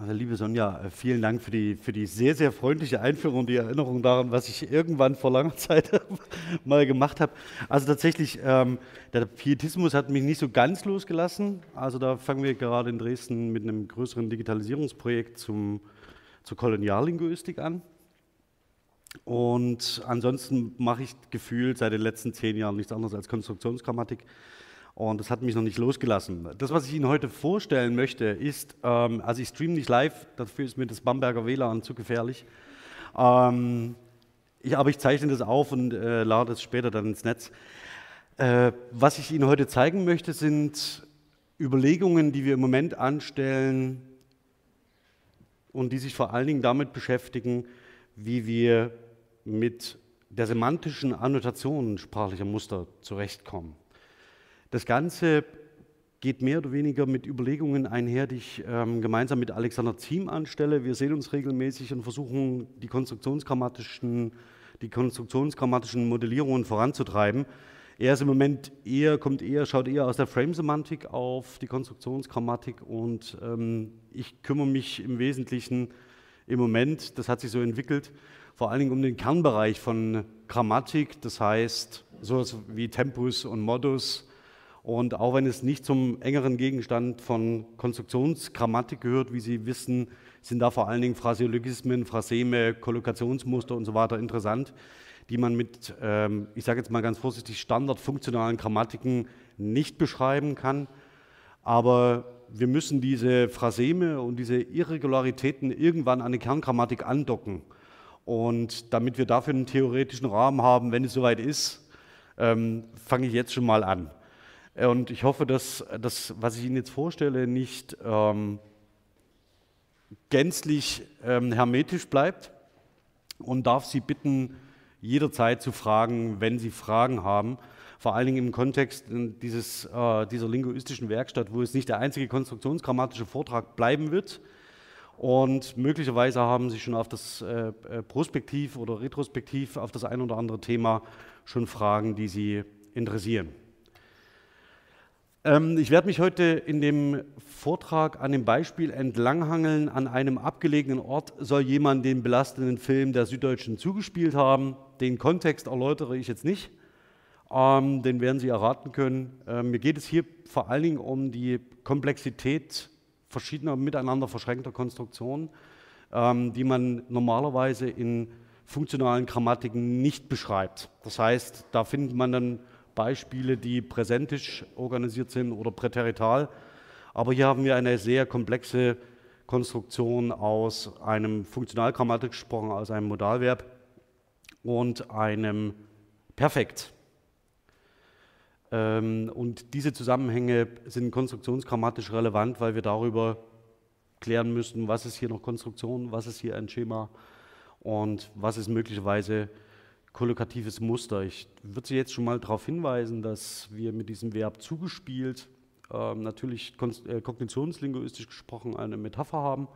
Also, liebe Sonja, äh, vielen Dank für die, für die sehr, sehr freundliche Einführung und die Erinnerung daran, was ich irgendwann vor langer Zeit mal gemacht habe. Also tatsächlich, ähm, der Pietismus hat mich nicht so ganz losgelassen. Also da fangen wir gerade in Dresden mit einem größeren Digitalisierungsprojekt zum, zur Koloniallinguistik an. Und ansonsten mache ich gefühlt seit den letzten zehn Jahren nichts anderes als Konstruktionsgrammatik. Und das hat mich noch nicht losgelassen. Das, was ich Ihnen heute vorstellen möchte, ist, ähm, also ich streame nicht live, dafür ist mir das Bamberger WLAN zu gefährlich. Ähm, ich, aber ich zeichne das auf und äh, lade es später dann ins Netz. Äh, was ich Ihnen heute zeigen möchte, sind Überlegungen, die wir im Moment anstellen und die sich vor allen Dingen damit beschäftigen, wie wir mit der semantischen Annotation sprachlicher Muster zurechtkommen. Das Ganze geht mehr oder weniger mit Überlegungen einher, die ich ähm, gemeinsam mit Alexander Ziem anstelle. Wir sehen uns regelmäßig und versuchen, die konstruktionsgrammatischen, die konstruktionsgrammatischen Modellierungen voranzutreiben. Er ist im Moment eher, kommt eher, schaut eher aus der Frame-Semantik auf die Konstruktionsgrammatik und ähm, ich kümmere mich im Wesentlichen im Moment, das hat sich so entwickelt, vor allen Dingen um den Kernbereich von Grammatik, das heißt sowas wie Tempus und Modus, und auch wenn es nicht zum engeren Gegenstand von Konstruktionsgrammatik gehört, wie Sie wissen, sind da vor allen Dingen Phraseologismen, Phraseme, Kollokationsmuster und so weiter interessant, die man mit, ähm, ich sage jetzt mal ganz vorsichtig, standardfunktionalen Grammatiken nicht beschreiben kann. Aber wir müssen diese Phraseme und diese Irregularitäten irgendwann an die Kerngrammatik andocken. Und damit wir dafür einen theoretischen Rahmen haben, wenn es soweit ist, ähm, fange ich jetzt schon mal an. Und ich hoffe, dass das, was ich Ihnen jetzt vorstelle, nicht ähm, gänzlich ähm, hermetisch bleibt und darf Sie bitten, jederzeit zu fragen, wenn Sie Fragen haben. Vor allen Dingen im Kontext dieses, äh, dieser linguistischen Werkstatt, wo es nicht der einzige konstruktionsgrammatische Vortrag bleiben wird. Und möglicherweise haben Sie schon auf das äh, äh Prospektiv oder Retrospektiv auf das ein oder andere Thema schon Fragen, die Sie interessieren. Ähm, ich werde mich heute in dem Vortrag an dem Beispiel entlanghangeln. An einem abgelegenen Ort soll jemand den belastenden Film der Süddeutschen zugespielt haben. Den Kontext erläutere ich jetzt nicht. Ähm, den werden Sie erraten können. Ähm, mir geht es hier vor allen Dingen um die Komplexität verschiedener miteinander verschränkter Konstruktionen, die man normalerweise in funktionalen Grammatiken nicht beschreibt. Das heißt, da findet man dann Beispiele, die präsentisch organisiert sind oder präterital. Aber hier haben wir eine sehr komplexe Konstruktion aus einem Funktionalgrammatik gesprochen, aus einem Modalverb und einem Perfekt. Ähm, und diese Zusammenhänge sind konstruktionsgrammatisch relevant, weil wir darüber klären müssen, was ist hier noch Konstruktion, was ist hier ein Schema und was ist möglicherweise kollokatives Muster. Ich würde Sie jetzt schon mal darauf hinweisen, dass wir mit diesem Verb zugespielt ähm, natürlich äh, kognitionslinguistisch gesprochen eine Metapher haben.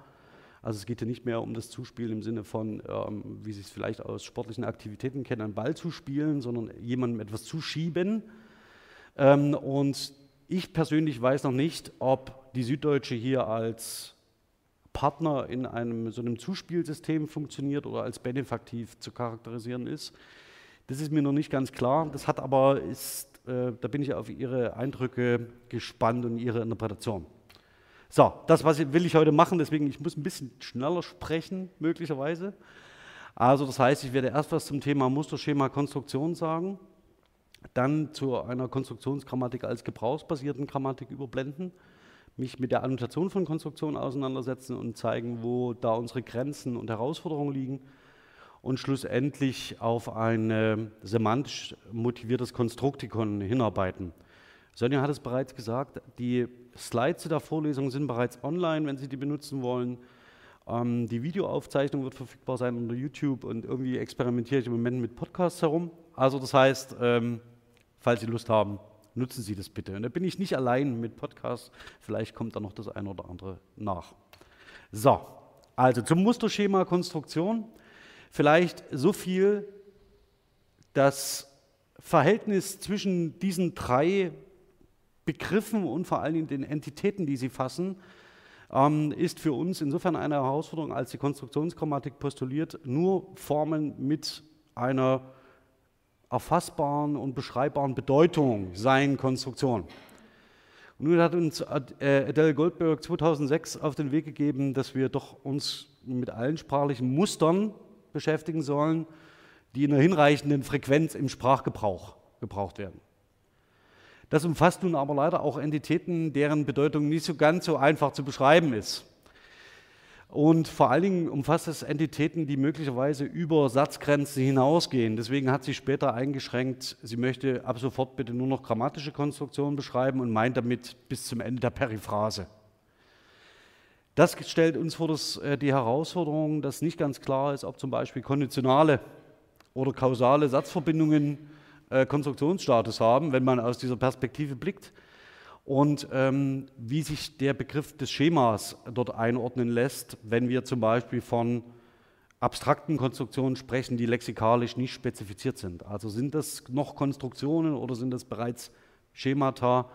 Also es geht ja nicht mehr um das Zuspielen im Sinne von, ähm, wie Sie es vielleicht aus sportlichen Aktivitäten kennen, einen Ball zu spielen, sondern jemandem etwas zuschieben. Ähm, und ich persönlich weiß noch nicht, ob die Süddeutsche hier als Partner in einem so einem Zuspielsystem funktioniert oder als benefaktiv zu charakterisieren ist. Das ist mir noch nicht ganz klar. Das hat aber, ist, äh, da bin ich auf Ihre Eindrücke gespannt und Ihre Interpretation. So, das was will ich heute machen, deswegen ich muss ein bisschen schneller sprechen, möglicherweise. Also das heißt, ich werde erst was zum Thema Musterschema Konstruktion sagen, dann zu einer Konstruktionsgrammatik als gebrauchsbasierten Grammatik überblenden mich mit der Annotation von Konstruktionen auseinandersetzen und zeigen, wo da unsere Grenzen und Herausforderungen liegen und schlussendlich auf ein semantisch motiviertes Konstruktikon hinarbeiten. Sonja hat es bereits gesagt, die Slides der Vorlesung sind bereits online, wenn Sie die benutzen wollen. Ähm, die Videoaufzeichnung wird verfügbar sein unter YouTube und irgendwie experimentiere ich im Moment mit Podcasts herum. Also das heißt, ähm, falls Sie Lust haben, nutzen Sie das bitte. Und da bin ich nicht allein mit Podcasts, vielleicht kommt da noch das eine oder andere nach. So, also zum Musterschema Konstruktion. Vielleicht so viel, das Verhältnis zwischen diesen drei Begriffen und vor allen Dingen den Entitäten, die sie fassen, ähm, ist für uns insofern eine Herausforderung, als die Konstruktionsgrammatik postuliert, nur Formen mit einer erfassbaren und beschreibbaren Bedeutung seien Konstruktion. Und nun hat uns äh, Adele Goldberg 2006 auf den Weg gegeben, dass wir doch uns mit allen sprachlichen Mustern beschäftigen sollen, die in einer hinreichenden Frequenz im Sprachgebrauch gebraucht werden. Das umfasst nun aber leider auch Entitäten, deren Bedeutung nicht so ganz so einfach zu beschreiben ist. Und vor allen Dingen umfasst es Entitäten, die möglicherweise über Satzgrenzen hinausgehen. Deswegen hat sie später eingeschränkt, sie möchte ab sofort bitte nur noch grammatische Konstruktionen beschreiben und meint damit bis zum Ende der Periphrase. Das stellt uns vor das, äh, die Herausforderung, dass nicht ganz klar ist, ob zum Beispiel konditionale oder kausale Satzverbindungen äh, Konstruktionsstatus haben, wenn man aus dieser Perspektive blickt. Und ähm, wie sich der Begriff des Schemas dort einordnen lässt, wenn wir zum Beispiel von abstrakten Konstruktionen sprechen, die lexikalisch nicht spezifiziert sind. Also sind das noch Konstruktionen oder sind das bereits Schemata?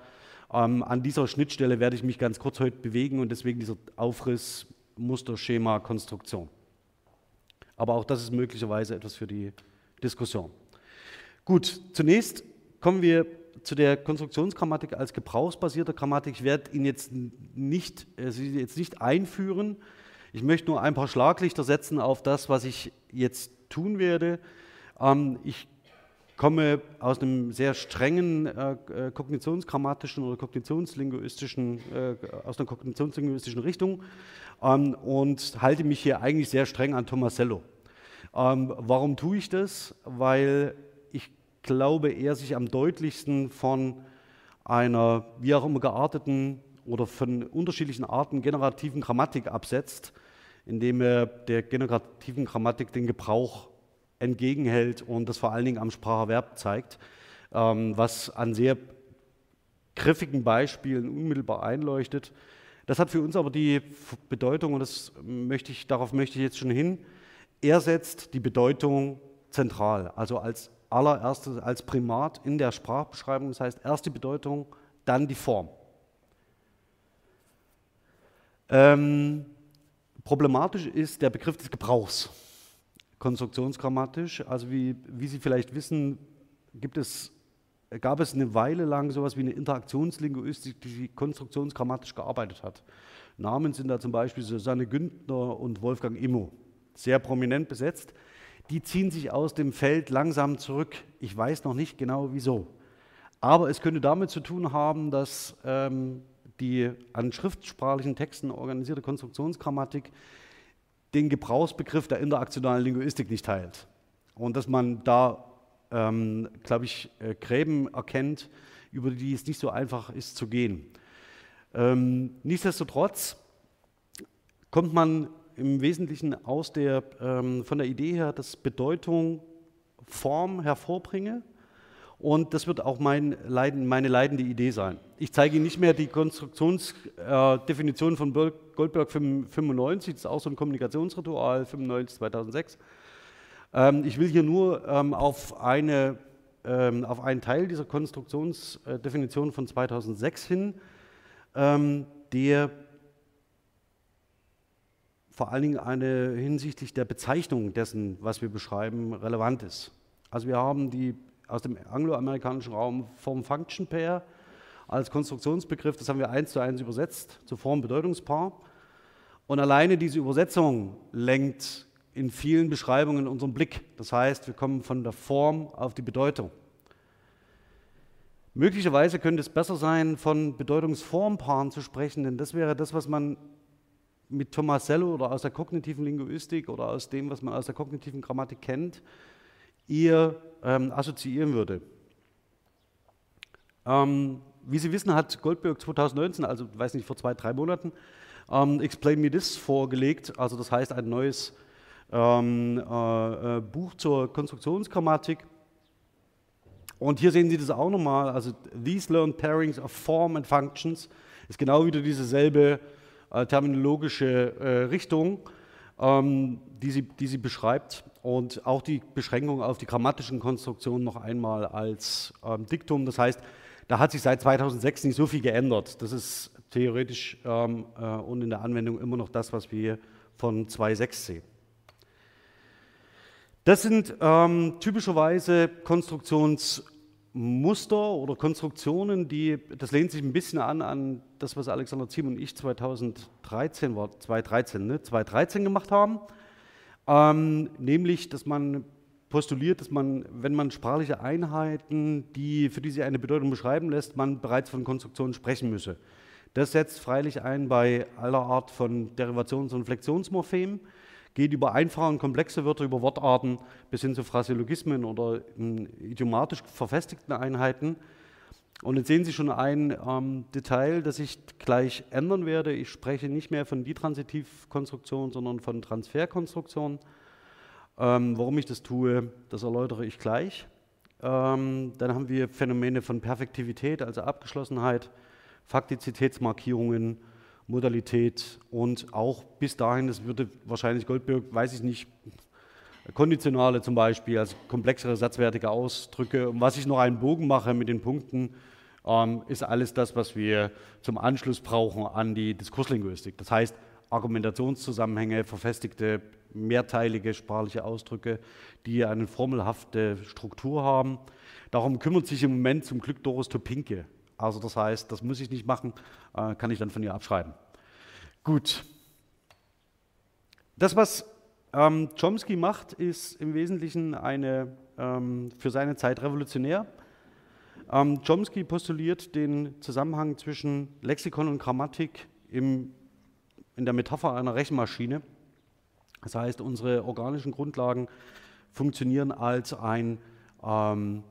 Ähm, an dieser Schnittstelle werde ich mich ganz kurz heute bewegen und deswegen dieser Aufriss Muster, Schema, Konstruktion. Aber auch das ist möglicherweise etwas für die Diskussion. Gut, zunächst kommen wir zu der Konstruktionsgrammatik als gebrauchsbasierte Grammatik. Ich werde ihn jetzt nicht, äh, Sie jetzt nicht einführen. Ich möchte nur ein paar Schlaglichter setzen auf das, was ich jetzt tun werde. Ähm, ich komme aus einem sehr strengen äh, äh kognitionsgrammatischen oder kognitionslinguistischen, äh, aus einer kognitionslinguistischen Richtung ähm, und halte mich hier eigentlich sehr streng an Tomasello. Ähm, warum tue ich das? Weil glaube, er sich am deutlichsten von einer wie auch immer gearteten oder von unterschiedlichen Arten generativen Grammatik absetzt, indem er der generativen Grammatik den Gebrauch entgegenhält und das vor allen Dingen am Spracherwerb zeigt, ähm, was an sehr griffigen Beispielen unmittelbar einleuchtet. Das hat für uns aber die Bedeutung, und das möchte ich, darauf möchte ich jetzt schon hin, er setzt die Bedeutung zentral, also als allererstes als Primat in der Sprachbeschreibung. Das heißt, erst die Bedeutung, dann die Form. Ähm, problematisch ist der Begriff des Gebrauchs, konstruktionsgrammatisch. Also wie, wie Sie vielleicht wissen, gibt es, gab es eine Weile lang sowas wie eine Interaktionslinguistik, die konstruktionsgrammatisch gearbeitet hat. Namen sind da zum Beispiel Susanne Güntner und Wolfgang Immo, sehr prominent besetzt die ziehen sich aus dem Feld langsam zurück. Ich weiß noch nicht genau wieso. Aber es könnte damit zu tun haben, dass ähm, die an schriftsprachlichen Texten organisierte Konstruktionsgrammatik den Gebrauchsbegriff der interaktionalen Linguistik nicht teilt. Und dass man da, ähm, glaube ich, äh, Gräben erkennt, über die es nicht so einfach ist zu gehen. Ähm, nichtsdestotrotz kommt man im Wesentlichen aus der, ähm, von der Idee her, dass Bedeutung Form hervorbringe. Und das wird auch mein Leiden, meine leidende Idee sein. Ich zeige Ihnen nicht mehr die Konstruktionsdefinition äh, von Goldberg 95, das ist auch so ein Kommunikationsritual 95 2006. Ähm, ich will hier nur ähm, auf, eine, ähm, auf einen Teil dieser Konstruktionsdefinition von 2006 hin, ähm, der vor allen Dingen eine hinsichtlich der Bezeichnung dessen, was wir beschreiben, relevant ist. Also wir haben die aus dem angloamerikanischen Raum Form Function Pair als Konstruktionsbegriff, das haben wir eins zu eins übersetzt zu Form Bedeutungspaar. Und alleine diese Übersetzung lenkt in vielen Beschreibungen unseren Blick. Das heißt, wir kommen von der Form auf die Bedeutung. Möglicherweise könnte es besser sein, von Bedeutungsformpaaren zu sprechen, denn das wäre das, was man mit Tomasello oder aus der kognitiven Linguistik oder aus dem, was man aus der kognitiven Grammatik kennt, eher ähm, assoziieren würde. Ähm, wie Sie wissen, hat Goldberg 2019, also weiß nicht, vor zwei, drei Monaten, ähm, Explain Me This vorgelegt. Also das heißt ein neues ähm, äh, äh, Buch zur Konstruktionsgrammatik. Und hier sehen Sie das auch nochmal. Also These Learned Pairings of Form and Functions ist genau wieder dieselbe terminologische äh, Richtung, ähm, die, sie, die sie beschreibt und auch die Beschränkung auf die grammatischen Konstruktionen noch einmal als ähm, Diktum. Das heißt, da hat sich seit 2006 nicht so viel geändert. Das ist theoretisch ähm, äh, und in der Anwendung immer noch das, was wir von 2.6 sehen. Das sind ähm, typischerweise Konstruktionsmuster oder Konstruktionen, die, das lehnt sich ein bisschen an an das, was Alexander Ziem und ich 2013, war 2013, ne, 2013 gemacht haben. Ähm, nämlich, dass man postuliert, dass man, wenn man sprachliche Einheiten, die, für die sich eine Bedeutung beschreiben lässt, man bereits von Konstruktionen sprechen müsse. Das setzt freilich ein bei aller Art von Derivations- und Flexionsmorphemen geht über einfache und komplexe Wörter, über Wortarten bis hin zu Phraseologismen oder idiomatisch verfestigten Einheiten. Und jetzt sehen Sie schon ein ähm, Detail, das ich gleich ändern werde. Ich spreche nicht mehr von Ditransitivkonstruktion, sondern von Transferkonstruktion. Ähm, warum ich das tue, das erläutere ich gleich. Ähm, dann haben wir Phänomene von Perfektivität, also Abgeschlossenheit, Faktizitätsmarkierungen, Modalität und auch bis dahin, das würde wahrscheinlich Goldberg, weiß ich nicht, konditionale zum Beispiel, also komplexere satzwertige Ausdrücke. Und was ich noch einen Bogen mache mit den Punkten, ähm, ist alles das, was wir zum Anschluss brauchen an die Diskurslinguistik. Das heißt, Argumentationszusammenhänge, verfestigte, mehrteilige sprachliche Ausdrücke, die eine formelhafte Struktur haben. Darum kümmert sich im Moment zum Glück Doris Topinke also das heißt, das muss ich nicht machen, äh, kann ich dann von ihr abschreiben. Gut. Das, was ähm, Chomsky macht, ist im Wesentlichen eine, ähm, für seine Zeit revolutionär. Ähm, Chomsky postuliert den Zusammenhang zwischen Lexikon und Grammatik im, in der Metapher einer Rechenmaschine. Das heißt, unsere organischen Grundlagen funktionieren als, ein, ähm,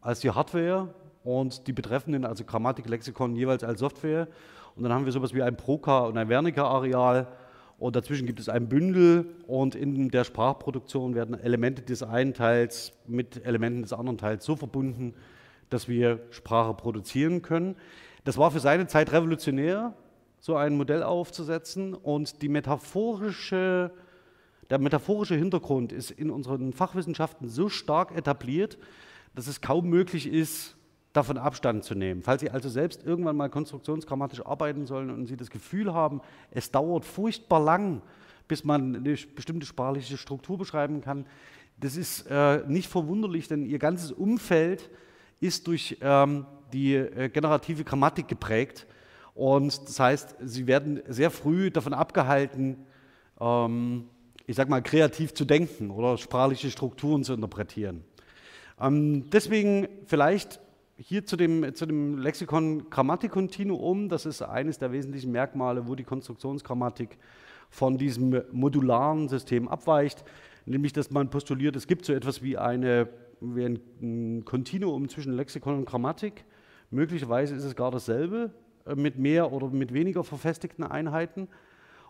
als die Hardware und die betreffenden, also Grammatik, Lexikon, jeweils als Software. Und dann haben wir sowas wie ein Proka und ein Wernicke-Areal. Und dazwischen gibt es ein Bündel und in der Sprachproduktion werden Elemente des einen Teils mit Elementen des anderen Teils so verbunden, dass wir Sprache produzieren können. Das war für seine Zeit revolutionär, so ein Modell aufzusetzen. Und die metaphorische, der metaphorische Hintergrund ist in unseren Fachwissenschaften so stark etabliert, dass es kaum möglich ist, davon Abstand zu nehmen. Falls Sie also selbst irgendwann mal konstruktionsgrammatisch arbeiten sollen und Sie das Gefühl haben, es dauert furchtbar lang, bis man eine bestimmte sprachliche Struktur beschreiben kann, das ist äh, nicht verwunderlich, denn Ihr ganzes Umfeld ist durch ähm, die äh, generative Grammatik geprägt. Und das heißt, Sie werden sehr früh davon abgehalten, ähm, ich sage mal, kreativ zu denken oder sprachliche Strukturen zu interpretieren. Ähm, deswegen vielleicht hier zu dem, zu dem Lexikon Grammatikkontinuum, das ist eines der wesentlichen Merkmale, wo die Konstruktionsgrammatik von diesem modularen System abweicht, nämlich dass man postuliert, es gibt so etwas wie, eine, wie ein Kontinuum zwischen Lexikon und Grammatik. Möglicherweise ist es gar dasselbe, äh, mit mehr oder mit weniger verfestigten Einheiten.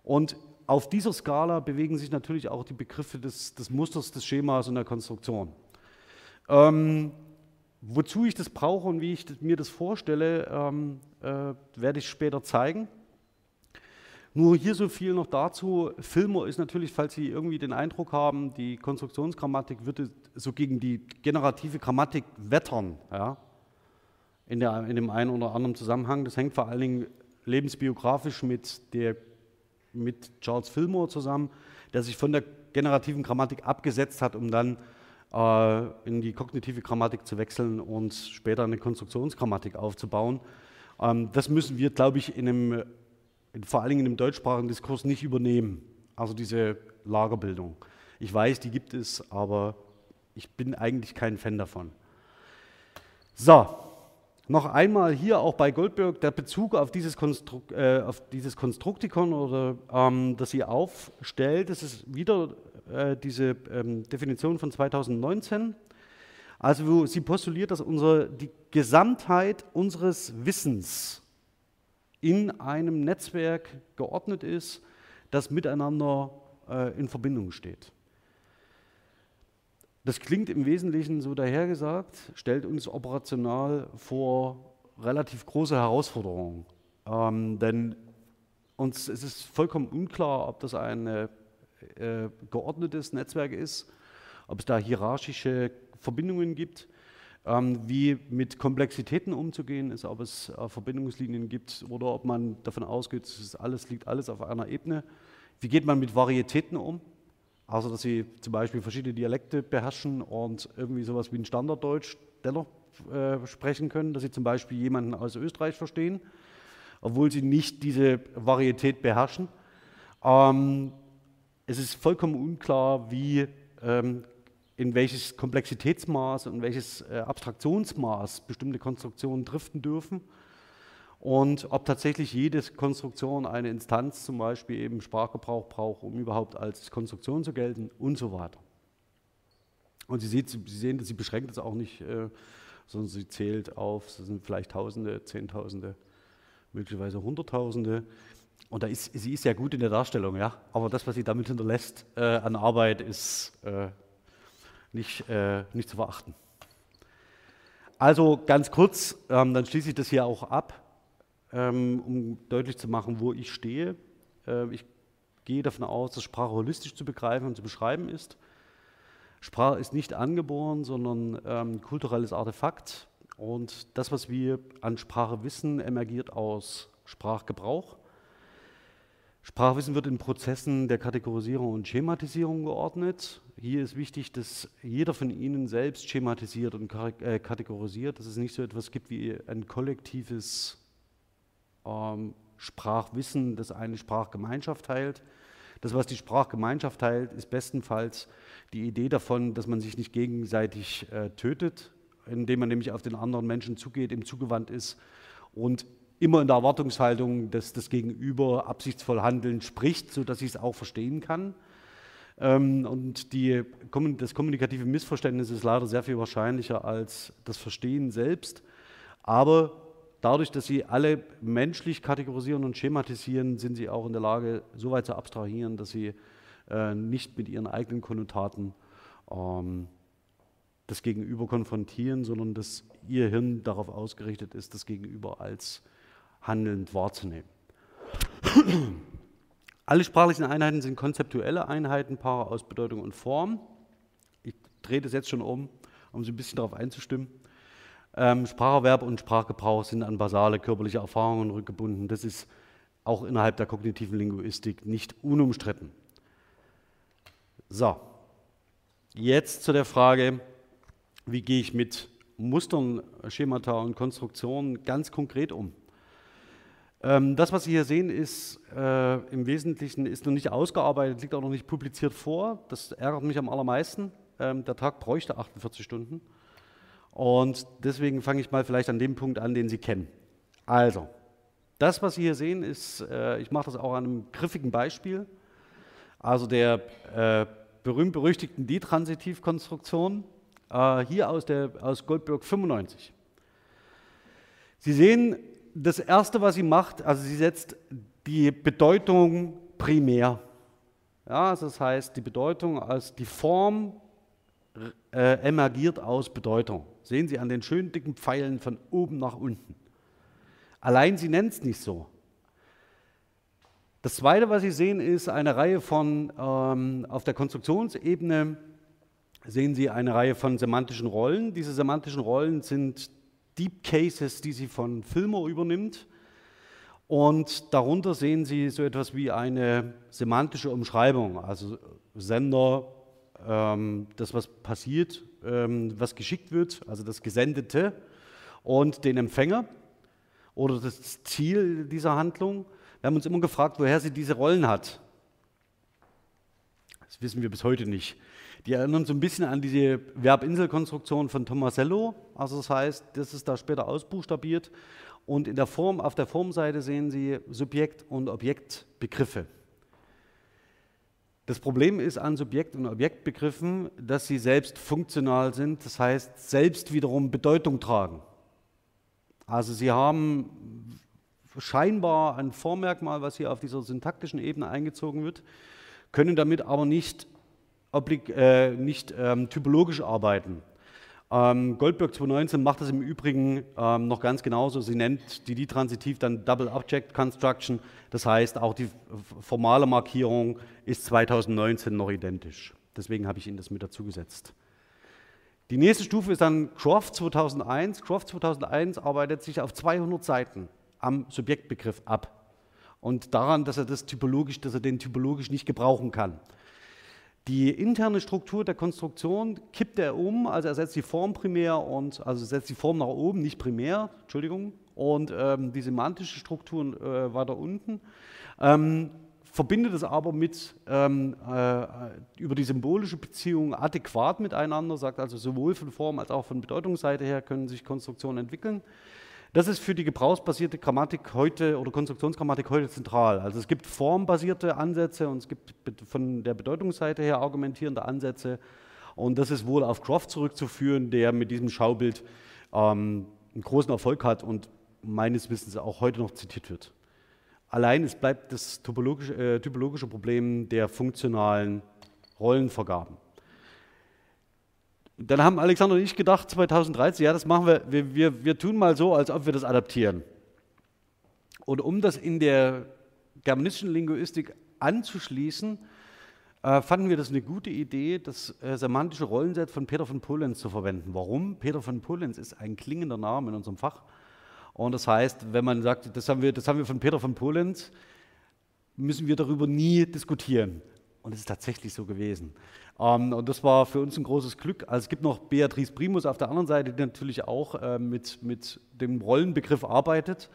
Und auf dieser Skala bewegen sich natürlich auch die Begriffe des, des Musters, des Schemas und der Konstruktion. Ähm, Wozu ich das brauche und wie ich mir das vorstelle, ähm, äh, werde ich später zeigen. Nur hier so viel noch dazu. Filmer ist natürlich, falls Sie irgendwie den Eindruck haben, die Konstruktionsgrammatik würde so gegen die generative Grammatik wettern, ja, in, der, in dem einen oder anderen Zusammenhang. Das hängt vor allen Dingen lebensbiografisch mit, der, mit Charles Fillmore zusammen, der sich von der generativen Grammatik abgesetzt hat, um dann in die kognitive Grammatik zu wechseln und später eine Konstruktionsgrammatik aufzubauen. Ähm, das müssen wir, glaube ich, in einem, vor Dingen in dem deutschsprachigen Diskurs nicht übernehmen. Also diese Lagerbildung. Ich weiß, die gibt es, aber ich bin eigentlich kein Fan davon. So, noch einmal hier auch bei Goldberg der Bezug auf dieses, Konstruk äh, auf dieses Konstruktikon, oder, ähm, das sie aufstellt. Das ist wieder äh, diese ähm, Definition von 2019. Also wo sie postuliert, dass unsere, die Gesamtheit unseres Wissens in einem Netzwerk geordnet ist, das miteinander äh, in Verbindung steht. Das klingt im Wesentlichen so dahergesagt, stellt uns operational vor relativ große Herausforderungen. Ähm, denn uns es ist vollkommen unklar, ob das eine äh, geordnetes Netzwerk ist, ob es da hierarchische Verbindungen gibt. ähm, wie mit Komplexitäten umzugehen ist, ob es äh, Verbindungslinien gibt oder ob man davon ausgeht, es alles, liegt alles auf einer Ebene. Wie geht man mit Varietäten um? Also, dass Sie zum Beispiel verschiedene Dialekte beherrschen und irgendwie sowas wie ein Standarddeutsch dennoch äh, sprechen können, dass Sie zum Beispiel jemanden aus Österreich verstehen, obwohl Sie nicht diese Varietät beherrschen. Ähm, es ist vollkommen unklar, wie ähm, in welches Komplexitätsmaß und welches äh, Abstraktionsmaß bestimmte Konstruktionen driften dürfen und ob tatsächlich jede Konstruktion eine Instanz zum Beispiel eben Sprachgebrauch braucht, um überhaupt als Konstruktion zu gelten und so weiter. Und Sie, sieht, Sie sehen, sie beschränkt es auch nicht, äh, sondern sie zählt auf, es sind vielleicht Tausende, Zehntausende, möglicherweise Hunderttausende. Und da ist, sie ist sehr gut in der Darstellung, ja. Aber das, was sie damit hinterlässt äh, an Arbeit, ist äh, nicht, äh, nicht zu verachten. Also ganz kurz, ähm, dann schließe ich das hier auch ab, ähm, um deutlich zu machen, wo ich stehe. Äh, ich gehe davon aus, dass Sprache holistisch zu begreifen und zu beschreiben ist. Sprache ist nicht angeboren, sondern ähm, kulturelles Artefakt. Und das, was wir an Sprache wissen, emergiert aus Sprachgebrauch. Sprachwissen wird in Prozessen der Kategorisierung und Schematisierung geordnet. Hier ist wichtig, dass jeder von Ihnen selbst schematisiert und äh, kategorisiert, dass es nicht so etwas gibt wie ein kollektives ähm, Sprachwissen, das eine Sprachgemeinschaft teilt. Das, was die Sprachgemeinschaft teilt, ist bestenfalls die Idee davon, dass man sich nicht gegenseitig äh, tötet, indem man nämlich auf den anderen Menschen zugeht, ihm zugewandt ist und immer in der Erwartungshaltung, dass das Gegenüber absichtsvoll handeln spricht, sodass ich es auch verstehen kann. Ähm, und die, das kommunikative Missverständnis ist leider sehr viel wahrscheinlicher als das Verstehen selbst. Aber dadurch, dass sie alle menschlich kategorisieren und schematisieren, sind sie auch in der Lage, so weit zu abstrahieren, dass sie äh, nicht mit ihren eigenen Konnotaten ähm, das Gegenüber konfrontieren, sondern dass ihr Hirn darauf ausgerichtet ist, das Gegenüber als handelnd wahrzunehmen. Alle sprachlichen Einheiten sind konzeptuelle Einheiten, Paare aus Bedeutung und Form. Ich drehe das jetzt schon um, um Sie ein bisschen darauf einzustimmen. Ähm, Spracherwerb und Sprachgebrauch sind an basale körperliche Erfahrungen rückgebunden. Das ist auch innerhalb der kognitiven Linguistik nicht unumstritten. So, jetzt zu der Frage, wie gehe ich mit Mustern, Schemata und Konstruktionen ganz konkret um? Ähm, das, was Sie hier sehen, ist äh, im Wesentlichen ist noch nicht ausgearbeitet, liegt auch noch nicht publiziert vor. Das ärgert mich am allermeisten. Ähm, der Tag bräuchte 48 Stunden. Und deswegen fange ich mal vielleicht an dem Punkt an, den Sie kennen. Also, das, was Sie hier sehen, ist, äh, ich mache das auch an einem griffigen Beispiel, also der äh, berühmt-berüchtigten Detransitivkonstruktion, äh, hier aus, der, aus Goldberg 95. Sie sehen, das Erste, was sie macht, also sie setzt die Bedeutung primär. Ja, also das heißt, die Bedeutung als die Form äh, emergiert aus Bedeutung. Sehen Sie an den schönen dicken Pfeilen von oben nach unten. Allein sie nennt es nicht so. Das Zweite, was Sie sehen, ist eine Reihe von, ähm, auf der Konstruktionsebene sehen Sie eine Reihe von semantischen Rollen. Diese semantischen Rollen sind Deep Cases, die sie von Filmo übernimmt. Und darunter sehen Sie so etwas wie eine semantische Umschreibung, also Sender, ähm, das, was passiert, ähm, was geschickt wird, also das Gesendete und den Empfänger oder das Ziel dieser Handlung. Wir haben uns immer gefragt, woher sie diese Rollen hat. Das wissen wir bis heute nicht. Die erinnern so ein bisschen an diese Verbinselkonstruktion von Tomasello. Also das heißt, das ist da später ausbuchstabiert. Und in der Form, auf der Formseite sehen Sie Subjekt- und Objektbegriffe. Das Problem ist an Subjekt- und Objektbegriffen, dass sie selbst funktional sind, das heißt selbst wiederum Bedeutung tragen. Also sie haben scheinbar ein Vormerkmal, was hier auf dieser syntaktischen Ebene eingezogen wird, können damit aber nicht oblig, äh, nicht ähm, typologisch arbeiten. Ähm, Goldberg 2019 macht das im Übrigen ähm, noch ganz genauso. Sie nennt die D-Transitiv dann Double Object Construction. Das heißt, auch die formale Markierung ist 2019 noch identisch. Deswegen habe ich Ihnen das mit dazu gesetzt. Die nächste Stufe ist dann Croft 2001. Croft 2001 arbeitet sich auf 200 Seiten am Subjektbegriff ab und daran, dass er, das typologisch, dass er den typologisch nicht gebrauchen kann. Die interne Struktur der Konstruktion kippt er um, also er setzt die Form primär und also setzt die Form nach oben, nicht primär, Entschuldigung, und ähm, die semantische Struktur äh, weiter unten. Ähm, verbindet es aber mit ähm, äh, über die symbolische Beziehung adäquat miteinander, sagt also sowohl von Form als auch von Bedeutungsseite her können sich Konstruktionen entwickeln. Das ist für die gebrauchsbasierte Grammatik heute oder Konstruktionsgrammatik heute zentral. Also es gibt formbasierte Ansätze und es gibt von der Bedeutungsseite her argumentierende Ansätze. Und das ist wohl auf Croft zurückzuführen, der mit diesem Schaubild ähm, einen großen Erfolg hat und meines Wissens auch heute noch zitiert wird. Allein es bleibt das typologische, äh, typologische Problem der funktionalen Rollenvergaben. Dann haben Alexander und ich gedacht, 2013, ja, das machen wir, wir, wir, wir tun mal so, als ob wir das adaptieren. Und um das in der germanistischen Linguistik anzuschließen, äh, fanden wir das eine gute Idee, das äh, semantische Rollenset von Peter von Polenz zu verwenden. Warum? Peter von Polenz ist ein klingender Name in unserem Fach. Und das heißt, wenn man sagt, das haben wir, das haben wir von Peter von Polenz, müssen wir darüber nie diskutieren. Und es ist tatsächlich so gewesen. Ähm, und das war für uns ein großes Glück. Also es gibt noch Beatrice Primus auf der anderen Seite, die natürlich auch äh, mit, mit dem Rollenbegriff arbeitet.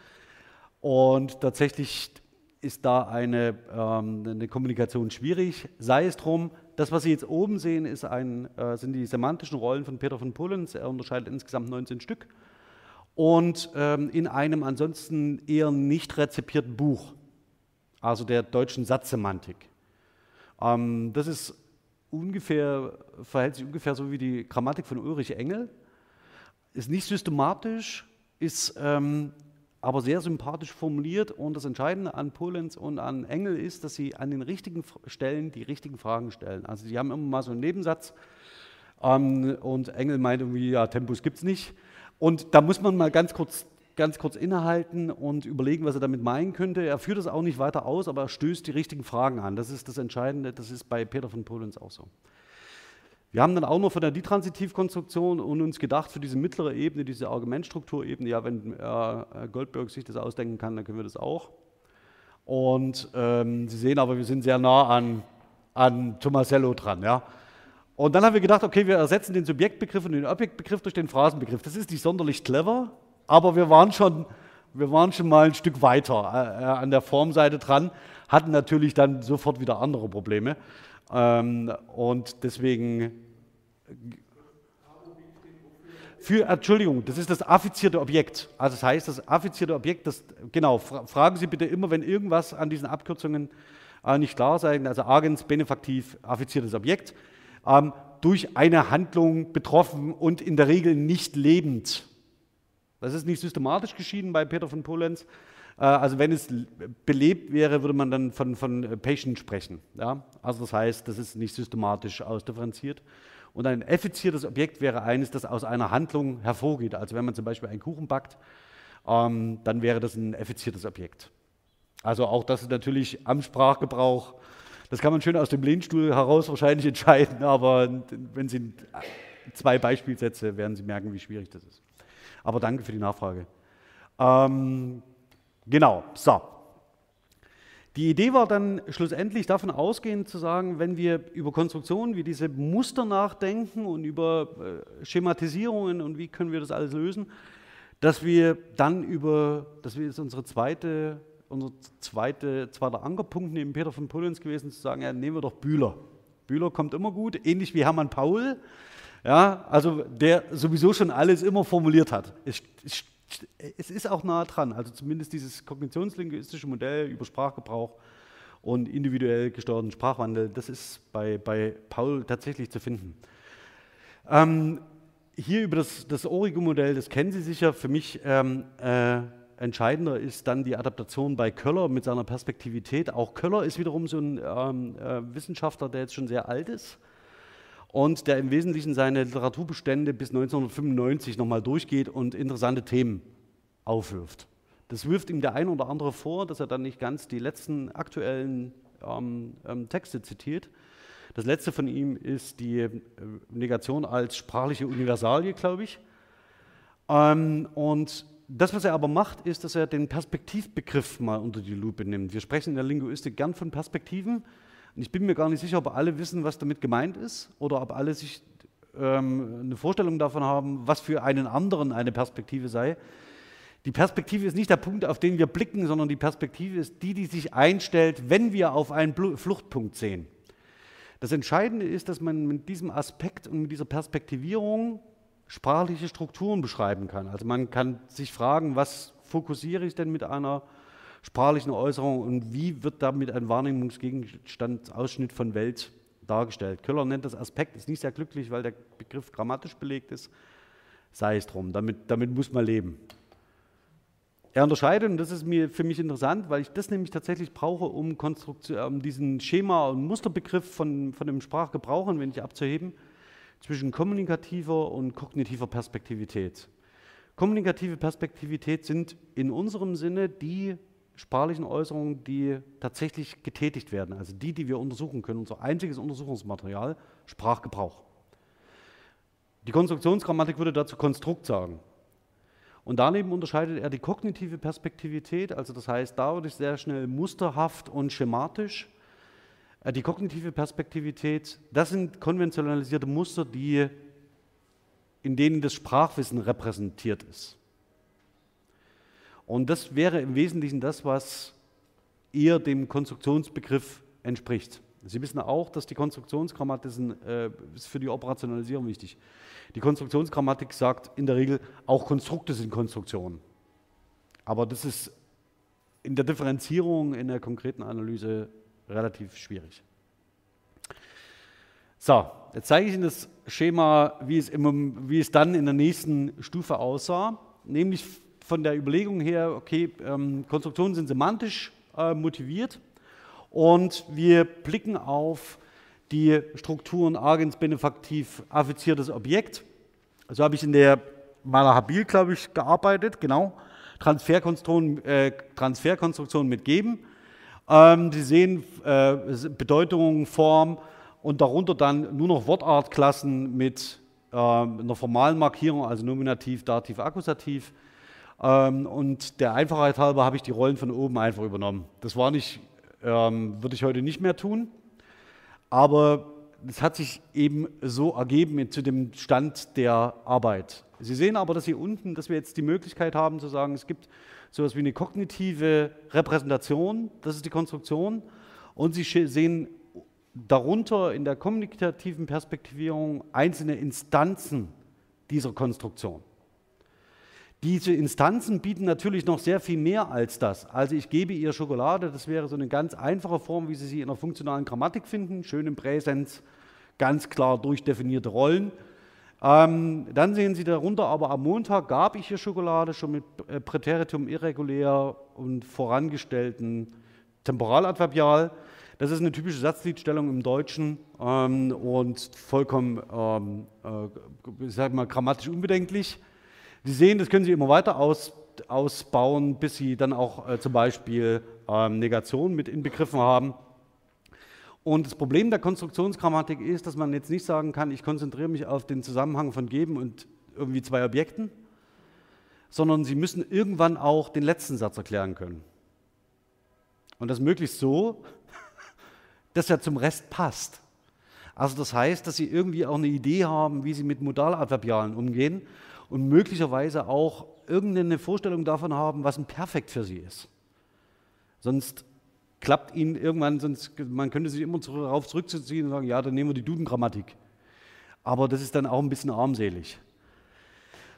Und tatsächlich ist da eine, ähm, eine Kommunikation schwierig. Sei es drum, das, was Sie jetzt oben sehen, ein, äh, sind die semantischen Rollen von Peter von Pullens. Er unterscheidet insgesamt 19 Stück. Und ähm, in einem ansonsten eher nicht rezipierten Buch, also der deutschen Satzsemantik. Ähm, das ist ungefähr, verhält sich ungefähr so wie die Grammatik von Ulrich Engel. Ist nicht systematisch, ist ähm, aber sehr sympathisch formuliert. Und das Entscheidende an Polenz und an Engel ist, dass sie an den richtigen Stellen die richtigen Fragen stellen. Also sie haben immer mal so einen Nebensatz. Ähm, und Engel meint irgendwie, ja, Tempus gibt es nicht. Und da muss man mal ganz kurz ganz kurz innehalten und überlegen, was er damit meinen könnte. Er führt es auch nicht weiter aus, aber er stößt die richtigen Fragen an. Das ist das Entscheidende, das ist bei Peter von Polenz auch so. Wir haben dann auch noch von der Ditransitivkonstruktion und uns gedacht, für diese mittlere Ebene, diese Argumentstrukturebene, ja, wenn äh, Goldberg sich das ausdenken kann, dann können wir das auch. Und ähm, Sie sehen aber, wir sind sehr nah an, an Tomasello dran. Ja? Und dann haben wir gedacht, okay, wir ersetzen den Subjektbegriff und den Objektbegriff durch den Phrasenbegriff. Das ist nicht sonderlich clever, aber wir waren schon, wir waren schon mal ein Stück weiter äh, äh, an der Formseite dran, hatten natürlich dann sofort wieder andere Probleme. Ähm, und deswegen für, Entschuldigung, das ist das affizierte Objekt. Also das heißt, das affizierte Objekt, das, genau, fragen Sie bitte immer, wenn irgendwas an diesen Abkürzungen äh, nicht klar sein, also agens, benefaktiv, affiziertes Objekt, ähm, durch eine Handlung betroffen und in der Regel nicht lebend. Das ist nicht systematisch geschieden bei Peter von Polenz. Äh, also wenn es belebt wäre, würde man dann von, von Patient sprechen. Ja? Also das heißt, das ist nicht systematisch ausdifferenziert. Und ein effiziertes Objekt wäre eines, das aus einer Handlung hervorgeht. Also wenn man zum Beispiel einen Kuchen backt, ähm, dann wäre das ein effiziertes Objekt. Also auch das ist natürlich am Sprachgebrauch, das kann man schön aus dem Lehnstuhl heraus wahrscheinlich entscheiden, aber wenn Sie zwei Beispielsätze, werden Sie merken, wie schwierig das ist. Aber danke für die Nachfrage. Ähm, genau, so. Die Idee war dann schlussendlich davon ausgehend zu sagen, wenn wir über Konstruktionen wie diese Muster nachdenken und über äh, Schematisierungen und wie können wir das alles lösen, dass wir dann über, das ist unsere zweite, unser zweite, zweiter Ankerpunkt neben Peter von Pullens gewesen, zu sagen, ja, nehmen wir doch Bühler. Bühler kommt immer gut, ähnlich wie Hermann Paul. Ja, also der sowieso schon alles immer formuliert hat. Es, es, es ist auch nah dran, also zumindest dieses kognitionslinguistische Modell über Sprachgebrauch und individuell gesteuerten Sprachwandel, das ist bei, bei Paul tatsächlich zu finden. Ähm, hier über das, das Origo-Modell, das kennen Sie sicher, für mich ähm, äh, entscheidender ist dann die Adaptation bei Köller mit seiner Perspektivität. Auch Köller ist wiederum so ein ähm, äh, Wissenschaftler, der jetzt schon sehr alt ist und der im Wesentlichen seine Literaturbestände bis 1995 nochmal durchgeht und interessante Themen aufwirft. Das wirft ihm der ein oder andere vor, dass er dann nicht ganz die letzten aktuellen ähm, ähm, Texte zitiert. Das letzte von ihm ist die äh, Negation als sprachliche Universalie, glaube ich. Ähm, und das, was er aber macht, ist, dass er den Perspektivbegriff mal unter die Lupe nimmt. Wir sprechen in der Linguistik gern von Perspektiven. Und ich bin mir gar nicht sicher, ob alle wissen, was damit gemeint ist oder ob alle sich ähm, eine Vorstellung davon haben, was für einen anderen eine Perspektive sei. Die Perspektive ist nicht der Punkt, auf den wir blicken, sondern die Perspektive ist die, die sich einstellt, wenn wir auf einen Fluchtpunkt sehen. Das Entscheidende ist, dass man mit diesem Aspekt und mit dieser Perspektivierung sprachliche Strukturen beschreiben kann. Also man kann sich fragen, was fokussiere ich denn mit einer sprachlichen Äußerung und wie wird damit ein Wahrnehmungsgegenstand, Ausschnitt von Welt dargestellt. Köller nennt das Aspekt, ist nicht sehr glücklich, weil der Begriff grammatisch belegt ist. Sei es drum, damit, damit muss man leben. Er unterscheidet, und das ist mir für mich interessant, weil ich das nämlich tatsächlich brauche, um, um diesen Schema- und Musterbegriff von, von dem Sprachgebrauch ein wenig abzuheben, zwischen kommunikativer und kognitiver Perspektivität. Kommunikative Perspektivität sind in unserem Sinne die sprachlichen Äußerungen, die tatsächlich getätigt werden, also die, die wir untersuchen können, unser einziges Untersuchungsmaterial, Sprachgebrauch. Die Konstruktionsgrammatik würde dazu Konstrukt sagen. Und daneben unterscheidet er die kognitive Perspektivität, also das heißt, da würde ich sehr schnell musterhaft und schematisch. Äh, die kognitive Perspektivität, das sind konventionalisierte Muster, die, in denen das Sprachwissen repräsentiert ist. Und das wäre im Wesentlichen das, was eher dem Konstruktionsbegriff entspricht. Sie wissen auch, dass die Konstruktionsgrammatik äh, ist für die Operationalisierung wichtig. Die Konstruktionsgrammatik sagt in der Regel, auch Konstrukte sind Konstruktionen. Aber das ist in der Differenzierung, in der konkreten Analyse relativ schwierig. So, jetzt zeige ich Ihnen das Schema, wie es, im, wie es dann in der nächsten Stufe aussah, nämlich von der Überlegung her, okay, ähm, Konstruktionen sind semantisch äh, motiviert und wir blicken auf die Strukturen Agens benefaktiv affiziertes Objekt. So habe ich in der meiner glaube ich, gearbeitet, genau. Transferkonstruktion, äh, Transferkonstruktion mit geben. Ähm, Sie sehen äh, Bedeutung, Form und darunter dann nur noch Wortartklassen mit äh, einer formalen Markierung, also Nominativ, Dativ, Akkusativ. Ähm, und der Einfachheit halber habe ich die Rollen von oben einfach übernommen. Das war nicht, ähm, würde ich heute nicht mehr tun, aber es hat sich eben so ergeben zu dem Stand der Arbeit. Sie sehen aber, dass hier unten, dass wir jetzt die Möglichkeit haben zu sagen, es gibt so etwas wie eine kognitive Repräsentation, das ist die Konstruktion, und Sie sehen darunter in der kommunikativen Perspektivierung einzelne Instanzen dieser Konstruktion. Diese Instanzen bieten natürlich noch sehr viel mehr als das. Also ich gebe ihr Schokolade, das wäre so eine ganz einfache Form, wie Sie sie in der funktionalen Grammatik finden, schön im Präsens, ganz klar durchdefinierte Rollen. Ähm, dann sehen Sie darunter aber am Montag gab ich ihr Schokolade schon mit äh, Präteritum irregulär und vorangestellten Temporaladverbial. Das ist eine typische Satzliedstellung im Deutschen ähm, und vollkommen, ähm, äh, ich sag mal, grammatisch unbedenklich. Sie sehen, das können Sie immer weiter aus, ausbauen, bis Sie dann auch äh, zum Beispiel ähm, Negationen mit inbegriffen haben. Und das Problem der Konstruktionsgrammatik ist, dass man jetzt nicht sagen kann, ich konzentriere mich auf den Zusammenhang von geben und irgendwie zwei Objekten, sondern Sie müssen irgendwann auch den letzten Satz erklären können. Und das möglichst so, dass er zum Rest passt. Also das heißt, dass Sie irgendwie auch eine Idee haben, wie Sie mit Modaladverbialen umgehen und möglicherweise auch irgendeine Vorstellung davon haben, was ein Perfekt für sie ist. Sonst klappt ihnen irgendwann, sonst, man könnte sich immer darauf zurückziehen und sagen, ja, dann nehmen wir die Dudengrammatik. Aber das ist dann auch ein bisschen armselig.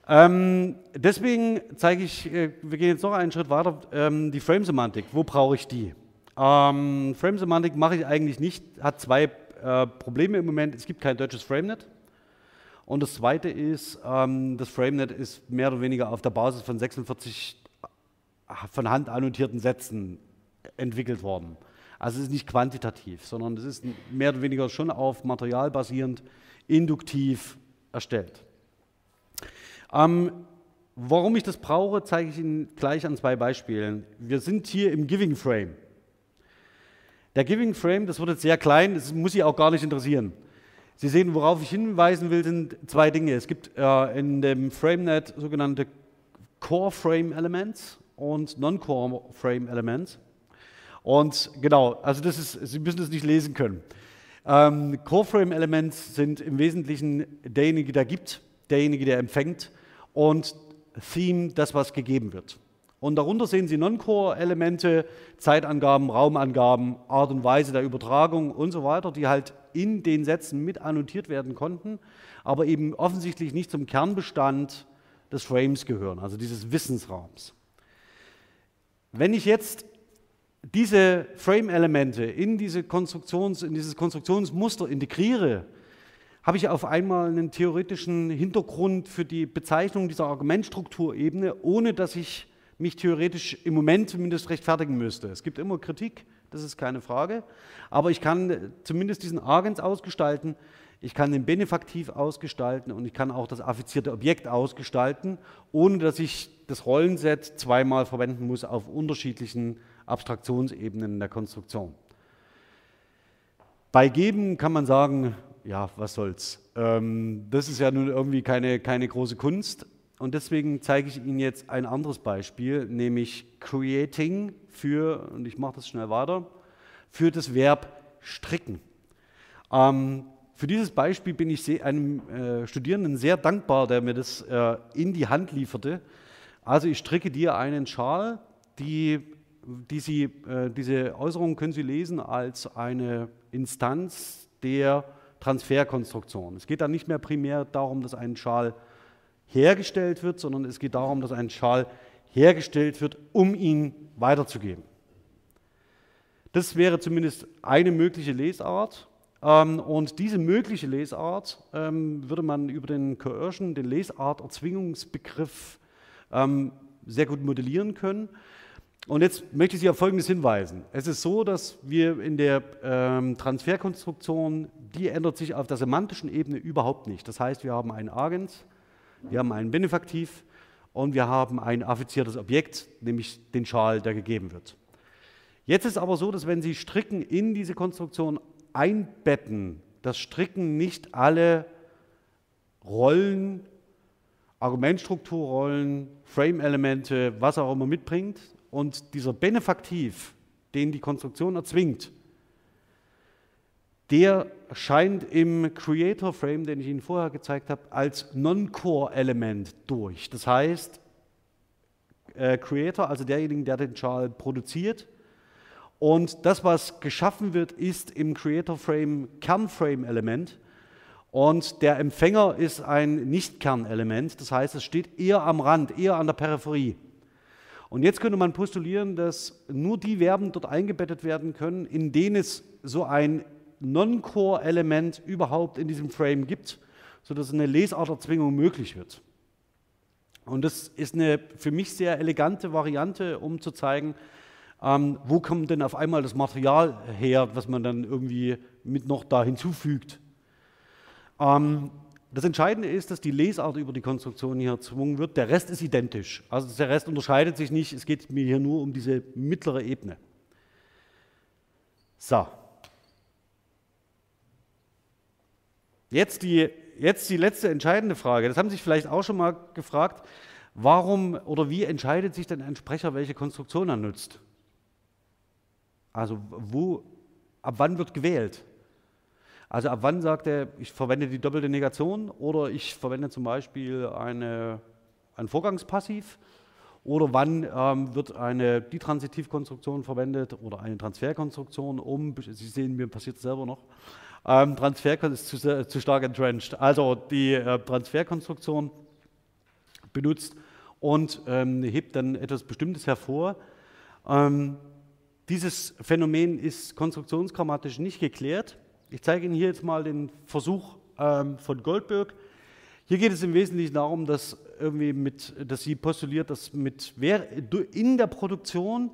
Ähm, deswegen zeige ich, äh, wir gehen jetzt noch einen Schritt weiter, ähm, die Frame-Semantik. Wo brauche ich die? Ähm, Frame-Semantik mache ich eigentlich nicht, hat zwei äh, Probleme im Moment. Es gibt kein deutsches FrameNet. Und das Zweite ist, ähm, das FrameNet ist mehr oder weniger auf der Basis von 46 von Hand annotierten Sätzen entwickelt worden. Also es ist nicht quantitativ, sondern es ist mehr oder weniger schon auf Material basierend, induktiv erstellt. Ähm, warum ich das brauche, zeige ich Ihnen gleich an zwei Beispielen. Wir sind hier im Giving Frame. Der Giving Frame, das wird jetzt sehr klein, das muss Sie auch gar nicht interessieren. Sie sehen, worauf ich hinweisen will, sind zwei Dinge. Es gibt äh, in dem FrameNet sogenannte Core Frame Elements und Non-Core Frame Elements. Und genau, also das ist, Sie müssen das nicht lesen können. Ähm, Core Frame Elements sind im Wesentlichen derjenige, der gibt, derjenige, der empfängt und Theme, das, was gegeben wird. Und darunter sehen Sie Non-Core-Elemente, Zeitangaben, Raumangaben, Art und Weise der Übertragung und so weiter, die halt in den Sätzen mit annotiert werden konnten, aber eben offensichtlich nicht zum Kernbestand des Frames gehören, also dieses Wissensraums. Wenn ich jetzt diese Frame-Elemente in, diese Konstruktions, in dieses Konstruktionsmuster integriere, habe ich auf einmal einen theoretischen Hintergrund für die Bezeichnung dieser Argumentstrukturebene, ohne dass ich mich theoretisch im Moment zumindest rechtfertigen müsste. Es gibt immer Kritik, das ist keine Frage, aber ich kann zumindest diesen Agens ausgestalten, ich kann den Benefaktiv ausgestalten und ich kann auch das affizierte Objekt ausgestalten, ohne dass ich das Rollenset zweimal verwenden muss auf unterschiedlichen Abstraktionsebenen der Konstruktion. Bei Geben kann man sagen, ja, was soll's. Ähm, das ist ja nun irgendwie keine, keine große Kunst, und deswegen zeige ich Ihnen jetzt ein anderes Beispiel, nämlich creating für, und ich mache das schnell weiter, für das Verb stricken. Ähm, für dieses Beispiel bin ich einem äh, Studierenden sehr dankbar, der mir das äh, in die Hand lieferte. Also ich stricke dir einen Schal, die, die Sie, äh, diese Äußerung können Sie lesen als eine Instanz der Transferkonstruktion. Es geht dann nicht mehr primär darum, dass ein Schal hergestellt wird, sondern es geht darum, dass ein Schal hergestellt wird, um ihn weiterzugeben. Das wäre zumindest eine mögliche Lesart. Ähm, und diese mögliche Lesart ähm, würde man über den Coercion, den Lesart-Erzwingungsbegriff, ähm, sehr gut modellieren können. Und jetzt möchte ich Sie auf Folgendes hinweisen. Es ist so, dass wir in der Transferkonstruktion, die ändert sich auf der semantischen Ebene überhaupt nicht. Das heißt, wir haben einen Agens, wir haben einen Benefaktiv und wir haben ein affiziertes Objekt, nämlich den Schal, der gegeben wird. Jetzt ist aber so, dass wenn Sie Stricken in diese Konstruktion einbetten, das Stricken nicht alle Rollen, Argumentstrukturrollen, Frame-Elemente, was auch immer mitbringt und dieser Benefaktiv, den die Konstruktion erzwingt, der scheint im Creator Frame, den ich Ihnen vorher gezeigt habe, als Non-Core-Element durch. Das heißt, äh, Creator, also derjenige, der den Char produziert, und das, was geschaffen wird, ist im Creator Frame Kernframe-Element. Und der Empfänger ist ein Nicht-Kernelement, das heißt, es steht eher am Rand, eher an der Peripherie. Und jetzt könnte man postulieren, dass nur die Verben dort eingebettet werden können, in denen es so ein Non-Core-Element überhaupt in diesem Frame gibt, sodass eine Lesarterzwingung möglich wird. Und das ist eine für mich sehr elegante Variante, um zu zeigen, ähm, wo kommt denn auf einmal das Material her, was man dann irgendwie mit noch da hinzufügt. Ähm, das Entscheidende ist, dass die Lesart über die Konstruktion hier erzwungen wird. Der Rest ist identisch. Also der Rest unterscheidet sich nicht. Es geht mir hier nur um diese mittlere Ebene. So. Jetzt die, jetzt die letzte entscheidende Frage. Das haben Sie sich vielleicht auch schon mal gefragt. Warum oder wie entscheidet sich denn ein Sprecher, welche Konstruktion er nutzt? Also wo, ab wann wird gewählt? Also ab wann sagt er, ich verwende die doppelte Negation oder ich verwende zum Beispiel eine, ein Vorgangspassiv oder wann ähm, wird eine Ditransitivkonstruktion verwendet oder eine Transferkonstruktion um, Sie sehen, mir passiert es selber noch, ähm, Transfer ist zu, zu, stark entrenched. Also die äh, Transferkonstruktion benutzt und ähm, hebt dann etwas Bestimmtes hervor. Ähm, dieses Phänomen ist konstruktionsgrammatisch nicht geklärt. Ich zeige Ihnen hier jetzt mal den Versuch ähm, von Goldberg. Hier geht es im Wesentlichen darum, dass, irgendwie mit, dass sie postuliert, dass mit, in der Produktion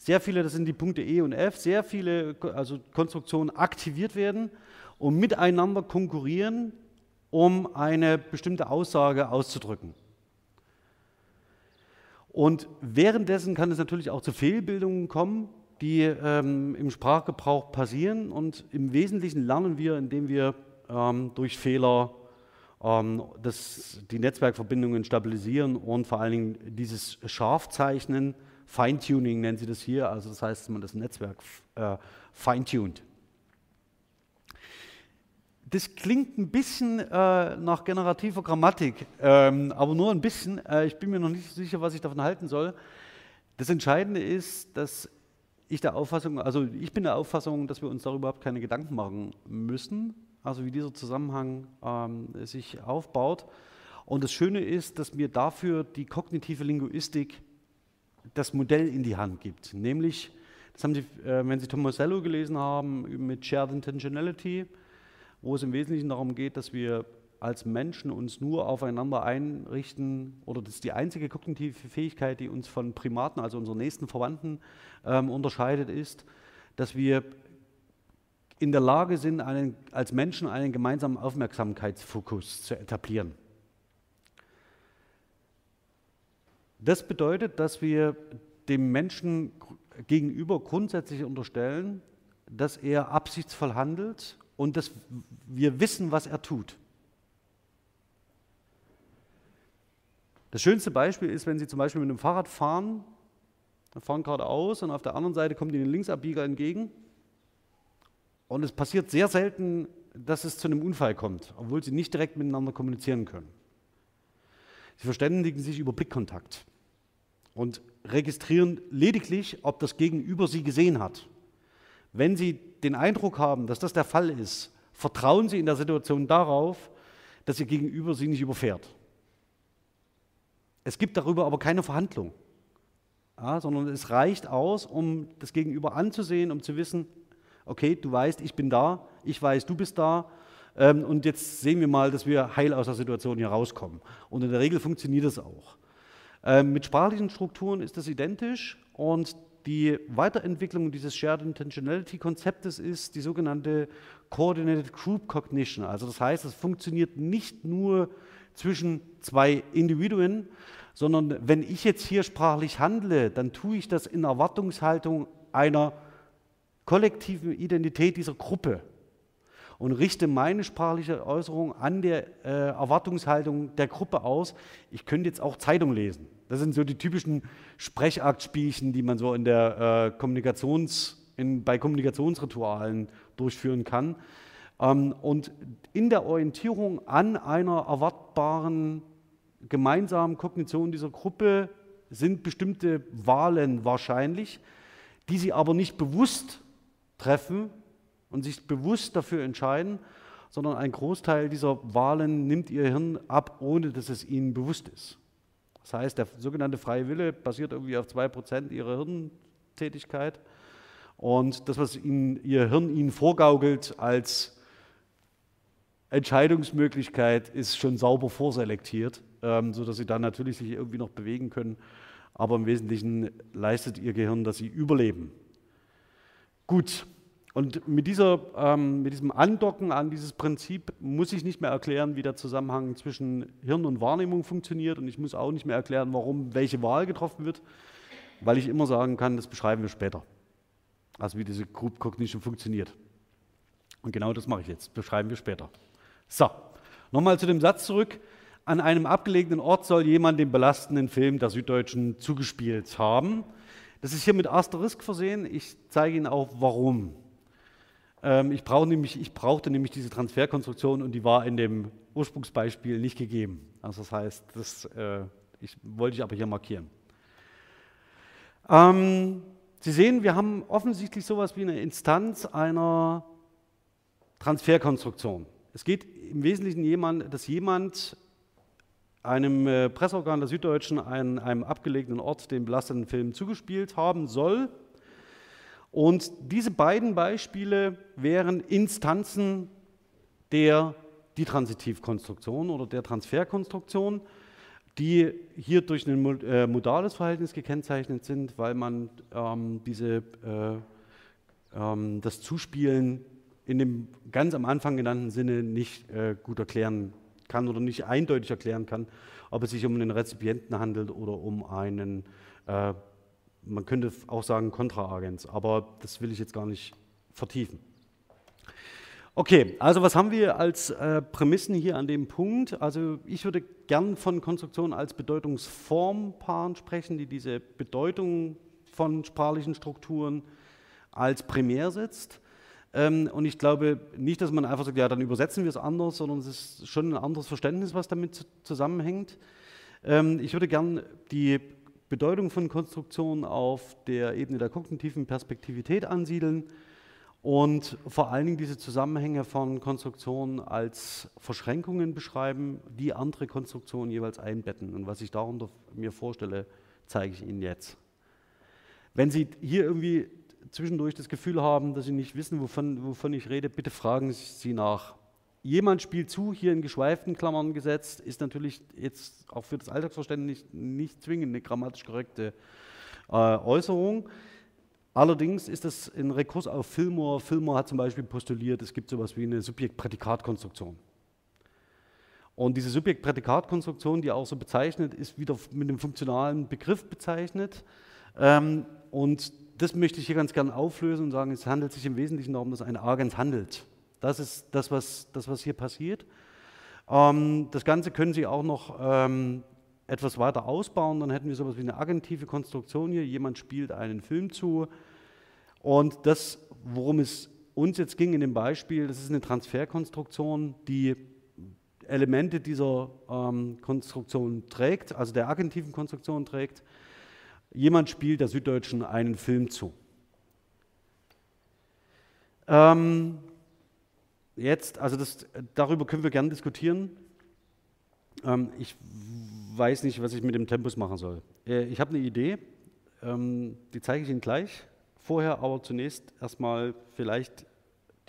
sehr viele, das sind die Punkte E und F, sehr viele also Konstruktionen aktiviert werden und miteinander konkurrieren, um eine bestimmte Aussage auszudrücken. Und währenddessen kann es natürlich auch zu Fehlbildungen kommen. die ähm, im Sprachgebrauch passieren und im Wesentlichen lernen wir, indem wir ähm, durch Fehler ähm, das, die Netzwerkverbindungen stabilisieren und vor allen Dingen dieses Scharfzeichnen, Feintuning nennen sie das hier, also das heißt, dass man das Netzwerk äh, feintuned. Das klingt ein bisschen äh, nach generativer Grammatik, ähm, aber nur ein bisschen. Äh, ich bin mir noch nicht sicher, was ich davon halten soll. Das Entscheidende ist, dass ich der Auffassung, also ich bin der Auffassung, dass wir uns darüber überhaupt keine Gedanken machen müssen, also wie dieser Zusammenhang ähm, sich aufbaut. Und das Schöne ist, dass mir dafür die kognitive Linguistik das Modell in die Hand gibt. Nämlich, das haben Sie, äh, wenn Sie Tomasello gelesen haben, mit Shared Intentionality, wo es im Wesentlichen darum geht, dass wir als Menschen uns nur aufeinander einrichten, oder das ist die einzige kognitive Fähigkeit, die uns von Primaten, also unseren nächsten Verwandten, ähm, unterscheidet, ist, dass wir in der Lage sind, einen, als Menschen einen gemeinsamen Aufmerksamkeitsfokus zu etablieren. Das bedeutet, dass wir dem Menschen gegenüber grundsätzlich unterstellen, dass er absichtsvoll handelt und dass wir wissen, was er tut. Das schönste Beispiel ist, wenn Sie zum Beispiel mit einem Fahrrad fahren, dann fahren geradeaus und auf der anderen Seite kommt Ihnen ein Linksabbieger entgegen. Und es passiert sehr selten, dass es zu einem Unfall kommt, obwohl Sie nicht direkt miteinander kommunizieren können. Sie verständigen sich über Blickkontakt und registrieren lediglich, ob das Gegenüber Sie gesehen hat. Wenn Sie den Eindruck haben, dass das der Fall ist, vertrauen Sie in der Situation darauf, dass Ihr Gegenüber Sie nicht überfährt. Es gibt darüber aber keine Verhandlung, ja, sondern es reicht aus, um das Gegenüber anzusehen, um zu wissen, okay, du weißt, ich bin da, ich weiß, du bist da. Ähm, und jetzt sehen wir mal, dass wir heil aus der Situation hier rauskommen. Und in der Regel funktioniert das auch. Ähm, mit sprachlichen Strukturen ist das identisch und die Weiterentwicklung dieses Shared Intentionality Konzeptes ist die sogenannte Coordinated Group Cognition. Also das heißt, es funktioniert nicht nur zwischen zwei Individuen, sondern wenn ich jetzt hier sprachlich handle, dann tue ich das in Erwartungshaltung einer kollektiven Identität dieser Gruppe und richte meine sprachliche Äußerung an der äh, Erwartungshaltung der Gruppe aus. Ich könnte jetzt auch Zeitung lesen. Das sind so die typischen Sprechaktspielchen, die man so in der äh, Kommunikations, in, bei Kommunikationsritualen durchführen kann. Ähm, und in der Orientierung an einer erwartbaren gemeinsamen Kognition dieser Gruppe sind bestimmte Wahlen wahrscheinlich, die sie aber nicht bewusst treffen und sich bewusst dafür entscheiden, sondern ein Großteil dieser Wahlen nimmt ihr Hirn ab, ohne dass es ihnen bewusst ist. Das heißt, der sogenannte freie Wille basiert irgendwie auf 2% ihrer Hirntätigkeit. Und das, was ihnen, ihr Hirn ihnen vorgaukelt als Entscheidungsmöglichkeit, ist schon sauber vorselektiert, ähm, sodass sie dann natürlich sich irgendwie noch bewegen können. Aber im Wesentlichen leistet ihr Gehirn, dass sie überleben. Gut, und mit, dieser, ähm, mit diesem Andocken an dieses Prinzip muss ich nicht mehr erklären, wie der Zusammenhang zwischen Hirn und Wahrnehmung funktioniert. Und ich muss auch nicht mehr erklären, warum welche Wahl getroffen wird, weil ich immer sagen kann, das beschreiben wir später. Also wie diese Group Cognition funktioniert. Und genau das mache ich jetzt, beschreiben wir später. So, nochmal zu dem Satz zurück. An einem abgelegenen Ort soll jemand den belastenden Film der Süddeutschen zugespielt haben. Das ist hier mit Asterisk versehen. Ich zeige Ihnen auch, warum. Ähm, ich, brauch nämlich, ich brauchte nämlich diese Transferkonstruktion und die war in dem Ursprungsbeispiel nicht gegeben. Also das heißt, das äh, ich, wollte ich aber hier markieren. Ähm, Sie sehen, wir haben offensichtlich sowas wie eine Instanz einer Transferkonstruktion. Es geht im Wesentlichen jemand, dass jemand einem äh, Presseorgan der Süddeutschen an einem abgelegenen Ort den belasteten Film zugespielt haben soll und diese beiden Beispiele wären Instanzen der Ditransitivkonstruktion oder der Transferkonstruktion, die hier durch ein äh, modales Verhältnis gekennzeichnet sind, weil man ähm, diese, äh, ähm, das Zuspielen in dem ganz am Anfang genannten Sinne nicht äh, gut erklären kann oder nicht eindeutig erklären kann, ob es sich um einen Rezipienten handelt oder um einen äh, man könnte auch sagen Kontraagens, aber das will ich jetzt gar nicht vertiefen. Okay, also was haben wir als äh, Prämissen hier an dem Punkt? Also ich würde gern von Konstruktion als Bedeutungsformpaaren sprechen, die diese Bedeutung von sprachlichen Strukturen als primär setzt. Ähm, und ich glaube nicht, dass man einfach sagt, ja, dann übersetzen wir es anders, sondern es ist schon ein anderes Verständnis, was damit zusammenhängt. Ähm, ich würde gern die Bedeutung von Konstruktion auf der Ebene der kognitiven Perspektivität ansiedeln und vor allen Dingen diese Zusammenhänge von Konstruktionen als Verschränkungen beschreiben, die andere Konstruktionen jeweils einbetten. Und was ich darunter mir vorstelle, zeige ich Ihnen jetzt. Wenn Sie hier irgendwie zwischendurch das Gefühl haben, dass Sie nicht wissen, wovon, wovon ich rede, bitte fragen Sie nach. Jemand spielt zu, hier in geschweiften Klammern gesetzt, ist natürlich jetzt auch für das Alltagsverständnis nicht, zwingend eine grammatisch korrekte äh, Äußerung. Allerdings ist das ein Rekurs auf Fillmore. Fillmore hat zum Beispiel postuliert, es gibt so etwas wie eine Subjekt-Prädikat-Konstruktion. Und diese Subjekt-Prädikat-Konstruktion, die auch so bezeichnet, ist wieder mit einem funktionalen Begriff bezeichnet. Ähm, und das möchte ich hier ganz gerne auflösen und sagen, es handelt sich im Wesentlichen darum, dass ein Agens handelt. Das ist das, was, das, was hier passiert. Ähm, das Ganze können Sie auch noch ähm, etwas weiter ausbauen, dann hätten wir sowas wie eine agentive Konstruktion hier. Jemand spielt einen Film zu. Und das, worum es uns jetzt ging in dem Beispiel, das ist eine Transferkonstruktion, die Elemente dieser ähm, Konstruktion trägt, also der agentiven Konstruktion trägt. Jemand spielt der Süddeutschen einen Film zu. Ähm, jetzt, also das, darüber können wir gerne diskutieren. Ähm, ich weiß nicht, was ich mit dem Tempus machen soll. Äh, ich habe eine Idee, ähm, die zeige ich Ihnen gleich. Vorher aber zunächst erstmal vielleicht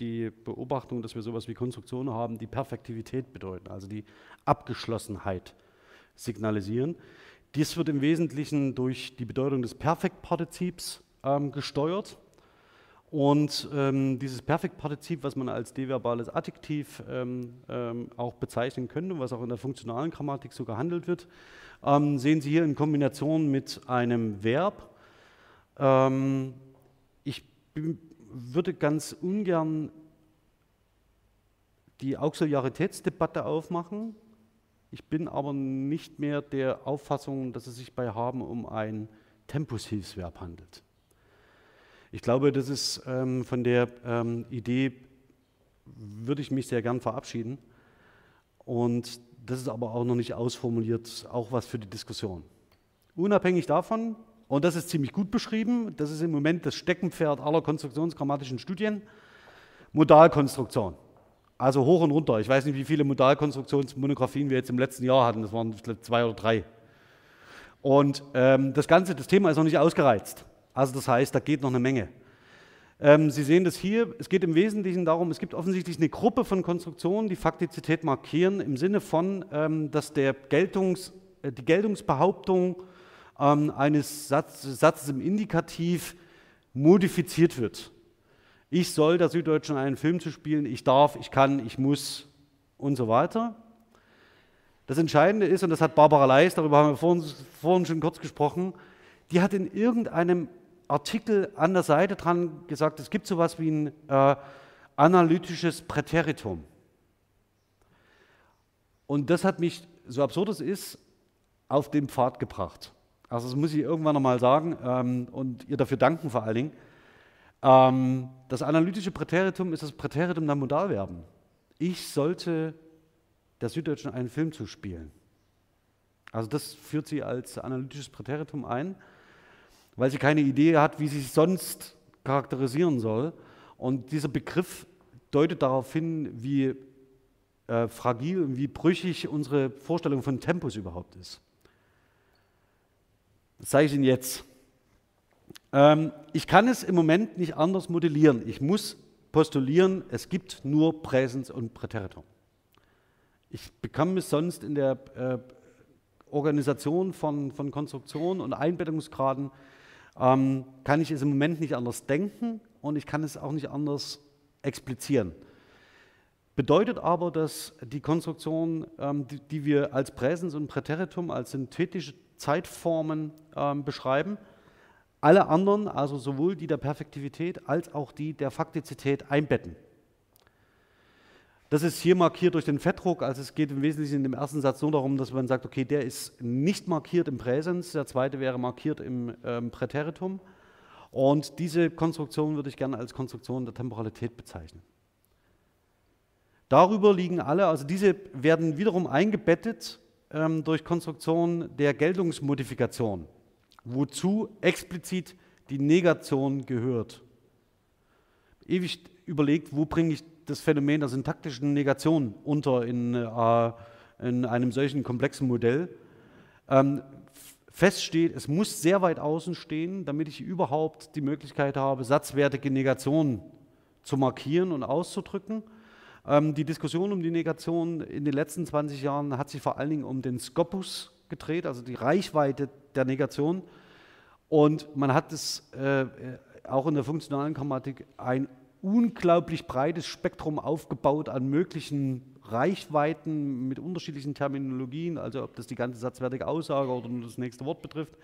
die Beobachtung, dass wir sowas wie Konstruktionen haben, die Perfektivität bedeuten, also die Abgeschlossenheit signalisieren. Dies wird im Wesentlichen durch die Bedeutung des Perfektpartizips ähm, gesteuert. Und ähm, dieses Perfektpartizip, was man als deverbales Adjektiv ähm, ähm, auch bezeichnen könnte, was auch in der funktionalen Grammatik so gehandelt wird, ähm, sehen Sie hier in Kombination mit einem Verb. Ähm, ich würde ganz ungern die Auxiliaritätsdebatte aufmachen. Ich bin aber nicht mehr der Auffassung, dass es sich bei haben um ein Tempushilfsverb handelt. Ich glaube, das ist ähm, von der ähm, Idee, würde ich mich sehr gern verabschieden. Und das ist aber auch noch nicht ausformuliert, auch was für die Diskussion. Unabhängig davon, und das ist ziemlich gut beschrieben, das ist im Moment das Steckenpferd aller konstruktionsgrammatischen Studien, Modalkonstruktion. Also hoch und runter. Ich weiß nicht, wie viele Modalkonstruktionsmonographien wir jetzt im letzten Jahr hatten. Das waren zwei oder drei. Und ähm, das Ganze, das Thema ist noch nicht ausgereizt. Also das heißt, da geht noch eine Menge. Ähm, Sie sehen das hier, es geht im Wesentlichen darum, es gibt offensichtlich eine Gruppe von Konstruktionen, die Faktizität markieren, im Sinne von, ähm, dass der Geltungs, äh, die Geltungsbehauptung ähm, eines Satz, Satzes im Indikativ modifiziert wird. Ich soll der Süddeutschen einen Film zu spielen, ich darf, ich kann, ich muss und so weiter. Das Entscheidende ist, und das hat Barbara Leis, darüber haben wir vorhin, vorhin schon kurz gesprochen, die hat in irgendeinem Artikel an der Seite dran gesagt, es gibt so etwas wie ein äh, analytisches Präteritum. Und das hat mich, so absurd es ist, auf den Pfad gebracht. Also das muss ich irgendwann nochmal sagen ähm, und ihr dafür danken vor allen Dingen. Ähm, das analytische Präteritum ist das Präteritum der Modalverben. Ich sollte der Süddeutschen einen Film zuspielen. Also das führt sie als analytisches Präteritum ein weil sie keine Idee hat, wie sie sich sonst charakterisieren soll. Und dieser Begriff deutet darauf hin, wie äh, fragil und wie brüchig unsere Vorstellung von Tempus überhaupt ist. Das zeige ich Ihnen jetzt. Ähm, ich kann es im Moment nicht anders modellieren. Ich muss postulieren, es gibt nur Präsens und Präteritum. Ich bekomme es sonst in der äh, Organisation von, von Konstruktionen und Einbettungsgraden ähm, kann ich es im Moment nicht anders denken und ich kann es auch nicht anders explizieren. Bedeutet aber, dass die Konstruktion, ähm, die, die, wir als Präsens und Präteritum, als synthetische Zeitformen ähm, beschreiben, alle anderen, also sowohl die der Perfektivität als auch die der Faktizität einbetten. Das ist hier markiert durch den Fettdruck, also es geht im Wesentlichen in dem ersten Satz nur darum, dass man sagt, okay, der ist nicht markiert im Präsens, der zweite wäre markiert im ähm, Präteritum. Und diese Konstruktion würde ich gerne als Konstruktion der Temporalität bezeichnen. Darüber liegen alle, also diese werden wiederum eingebettet ähm, durch Konstruktion der Geltungsmodifikation, wozu explizit die Negation gehört. Ewig überlegt, wo bringe ich das Phänomen der syntaktischen Negation unter in, äh, in einem solchen komplexen Modell. Ähm, feststeht, es muss sehr weit außen stehen, damit ich überhaupt die Möglichkeit habe, satzwertige Negationen zu markieren und auszudrücken. Ähm, die Diskussion um die Negation in den letzten 20 Jahren hat sich vor allen Dingen um den Scopus gedreht, also die Reichweite der Negation. Und man hat es äh, auch in der funktionalen Grammatik ein unglaublich breites Spektrum aufgebaut an möglichen Reichweiten mit unterschiedlichen Terminologien, also ob das die ganze satzwertige Aussage oder nur das nächste Wort betrifft.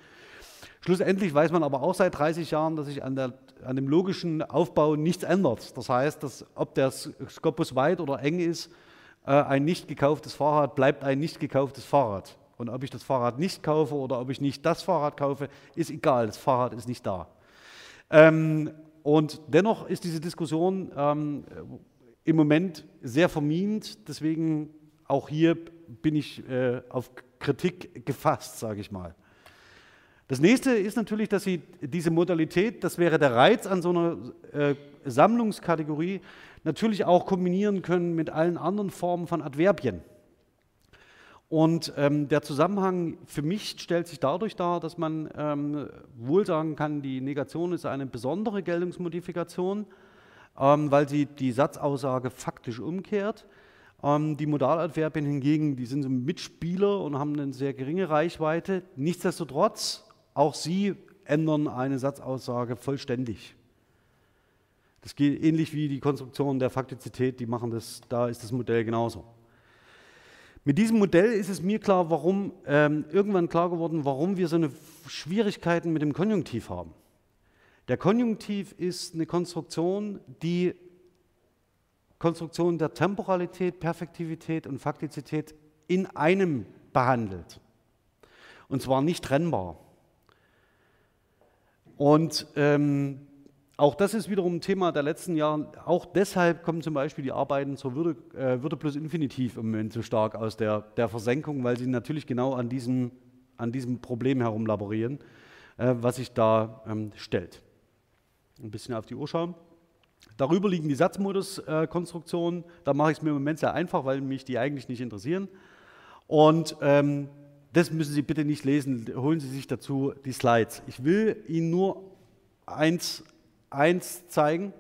Schlussendlich weiß man aber auch seit 30 Jahren, dass sich an, der, an dem logischen Aufbau nichts ändert. Das heißt, dass ob der Skopus weit oder eng ist, äh, ein nicht gekauftes Fahrrad bleibt ein nicht gekauftes Fahrrad. Und ob ich das Fahrrad nicht kaufe oder ob ich nicht das Fahrrad kaufe, ist egal. Das Fahrrad ist nicht da. Ähm, und dennoch ist diese Diskussion ähm, im Moment sehr vermint. Deswegen auch hier bin ich äh, auf Kritik gefasst, sage ich mal. Das nächste ist natürlich, dass Sie diese Modalität, das wäre der Reiz an so einer äh, Sammlungskategorie, natürlich auch kombinieren können mit allen anderen Formen von Adverbien. Und ähm, der Zusammenhang für mich stellt sich dadurch dar, dass man ähm, wohl sagen kann, die Negation ist eine besondere Geltungsmodifikation, ähm, weil sie die Satzaussage faktisch umkehrt. Ähm, die Modaladverbien hingegen, die sind so Mitspieler und haben eine sehr geringe Reichweite. Nichtsdestotrotz, auch sie ändern eine Satzaussage vollständig. Das geht ähnlich wie die Konstruktion der Faktizität, die machen das, da ist das Modell genauso. Mit diesem Modell ist es mir klar, warum, ähm, irgendwann klar geworden, warum wir so eine Schwierigkeiten mit dem Konjunktiv haben. Der Konjunktiv ist eine Konstruktion, die Konstruktion der Temporalität, Perfektivität und Faktizität in einem behandelt. Und zwar nicht trennbar. Und ähm, auch das ist wiederum ein Thema der letzten Jahre. Auch deshalb kommen zum Beispiel die Arbeiten zur Würde, äh, Würde plus Infinitiv im Moment so stark aus der, der Versenkung, weil sie natürlich genau an diesem, an diesem Problem herumlaborieren, äh, was sich da ähm, stellt. Ein bisschen auf die Uhr schauen. Darüber liegen die Satzmoduskonstruktionen. Da mache ich es mir im Moment sehr einfach, weil mich die eigentlich nicht interessieren. Und ähm, das müssen Sie bitte nicht lesen. Holen Sie sich dazu die Slides. Ich will Ihnen nur eins 1 zeigen,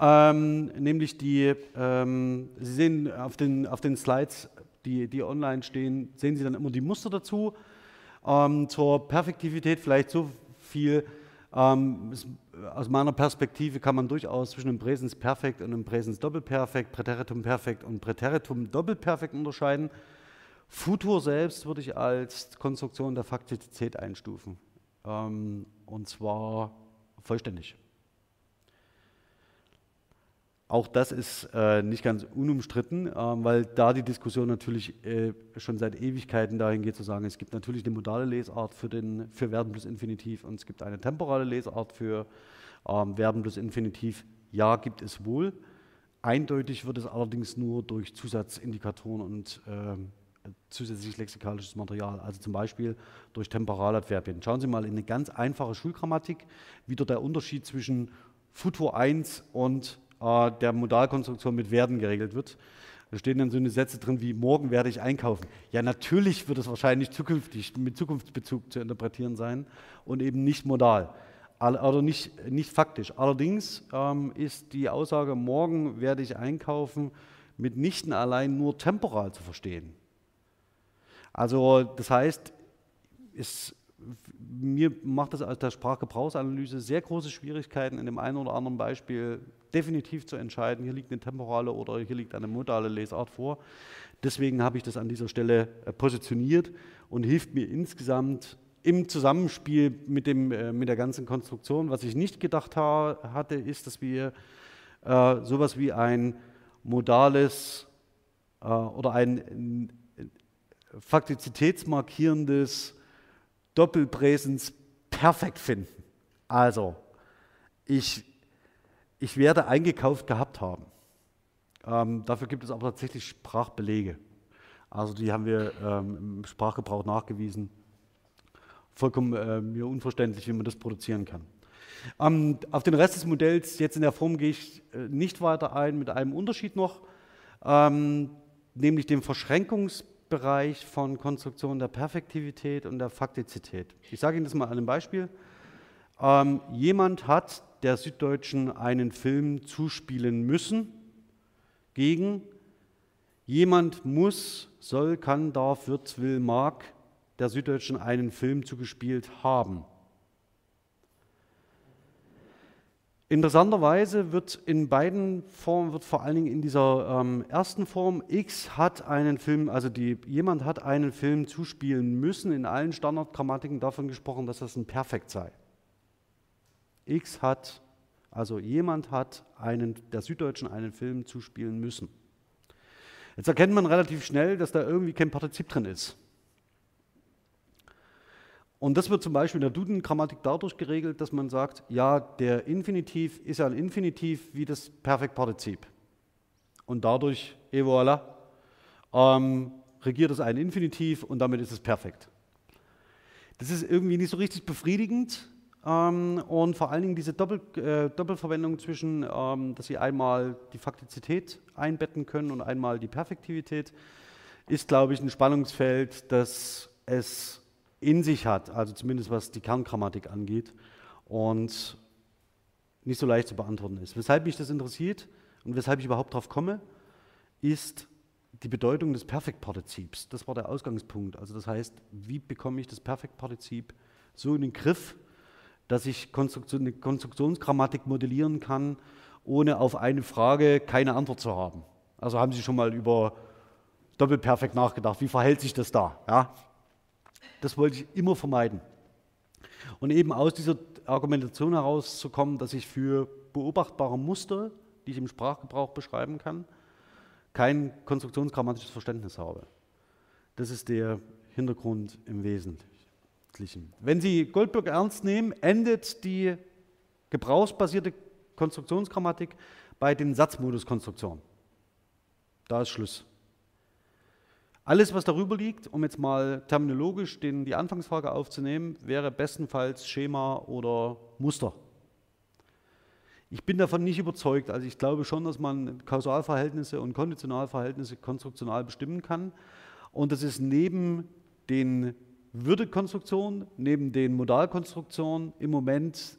ähm, nämlich die, ähm, Sie sehen auf den, auf den Slides, die, die online stehen, sehen Sie dann immer die Muster dazu. Ähm, zur Perfektivität vielleicht so viel. Ähm, es, aus meiner Perspektive kann man durchaus zwischen dem Präsens Perfekt und dem Präsens Doppelperfekt, Präteritum Perfekt und Präteritum Doppelperfekt unterscheiden. Futur selbst würde ich als Konstruktion der Faktizität einstufen. Ähm, und zwar vollständig. Auch das ist äh, nicht ganz unumstritten, äh, weil da die Diskussion natürlich äh, schon seit Ewigkeiten dahin geht zu sagen, es gibt natürlich eine modale Lesart für, den, für Verben plus Infinitiv und es gibt eine temporale Lesart für ähm, Verben plus Infinitiv. Ja, gibt es wohl. Eindeutig wird es allerdings nur durch Zusatzindikatoren und ähm, zusätzlich lexikalisches Material, also zum Beispiel durch Temporaladverbien. Schauen Sie mal in eine ganz einfache Schulgrammatik, wie dort der Unterschied zwischen Futur 1 und äh, der Modalkonstruktion mit werden geregelt wird. Da stehen dann so eine Sätze drin wie morgen werde ich einkaufen. Ja, natürlich wird es wahrscheinlich zukünftig mit Zukunftsbezug zu interpretieren sein und eben nicht modal oder nicht, nicht faktisch. Allerdings ähm, ist die Aussage morgen werde ich einkaufen mitnichten allein nur temporal zu verstehen. Also das heißt, es mir macht das aus der Sprachgebrauchsanalyse sehr große Schwierigkeiten, in dem einen oder anderen Beispiel definitiv zu entscheiden, hier liegt eine temporale oder hier liegt eine modale Lesart vor. Deswegen habe ich das an dieser Stelle äh, positioniert und hilft mir insgesamt im Zusammenspiel mit, dem, äh, mit der ganzen Konstruktion, was ich nicht gedacht ha hatte, ist, dass wir äh, sowas wie ein modales äh, oder ein faktizitätsmarkierendes Doppelpräsens perfekt finden. Also, ich, ich werde eingekauft gehabt haben. Ähm, dafür gibt es aber tatsächlich Sprachbelege. Also die haben wir ähm, im Sprachgebrauch nachgewiesen. Vollkommen äh, mir unverständlich, wie man das produzieren kann. Ähm, auf den Rest des Modells, jetzt in der Form, gehe ich äh, nicht weiter ein, mit einem Unterschied noch, ähm, nämlich dem Verschränkungsbereich von Konstruktion der Perfektivität und der Faktizität. Ich sage Ihnen das mal an einem Beispiel. Ähm, jemand hat der Süddeutschen einen Film zuspielen müssen gegen jemand muss, soll, kann, darf, wird, will, mag der Süddeutschen einen Film zugespielt haben. Interessanterweise wird in beiden Formen, wird vor allen Dingen in dieser ähm, ersten Form, X hat einen Film, also die, jemand hat einen Film zuspielen müssen, in allen Standardgrammatiken davon gesprochen, dass das ein Perfekt sei. X hat, also jemand hat einen, der Süddeutschen einen Film zuspielen müssen. Jetzt erkennt man relativ schnell, dass da irgendwie kein Partizip drin ist. Und das wird zum Beispiel in der Duden-Grammatik dadurch geregelt, dass man sagt, ja, der Infinitiv ist ein Infinitiv wie das Perfektpartizip. Und dadurch, et voilà, ähm, regiert es ein Infinitiv und damit ist es perfekt. Das ist irgendwie nicht so richtig befriedigend ähm, und vor allen Dingen diese Doppel, äh, Doppelverwendung zwischen, ähm, dass Sie einmal die Faktizität einbetten können und einmal die Perfektivität, ist, glaube ich, ein Spannungsfeld, das es in sich hat, also zumindest was die Kerngrammatik angeht und nicht so leicht zu beantworten ist. Weshalb mich das interessiert und weshalb ich überhaupt darauf komme, ist die Bedeutung des Perfektpartizips. Das war der Ausgangspunkt. Also das heißt, wie bekomme ich das Perfektpartizip so in den Griff, dass ich Konstruktion, eine Konstruktionsgrammatik modellieren kann, ohne auf eine Frage keine Antwort zu haben. Also haben Sie schon mal über Doppelperfekt nachgedacht. Wie verhält sich das da? Ja? Das wollte ich immer vermeiden. Und eben aus dieser Argumentation herauszukommen, dass ich für beobachtbare Muster, die ich im Sprachgebrauch beschreiben kann, kein konstruktionsgrammatisches Verständnis habe. Das ist der Hintergrund im Wesentlichen. Wenn Sie Goldberg ernst nehmen, endet die gebrauchsbasierte Konstruktionsgrammatik bei den Satzmoduskonstruktionen. Da ist Schluss. Alles, was darüber liegt, um jetzt mal terminologisch den, die Anfangsfrage aufzunehmen, wäre bestenfalls Schema oder Muster. Ich bin davon nicht überzeugt. Also ich glaube schon, dass man Kausalverhältnisse und Konditionalverhältnisse konstruktional bestimmen kann. Und das ist neben den Würdekonstruktionen, neben den Modalkonstruktionen im Moment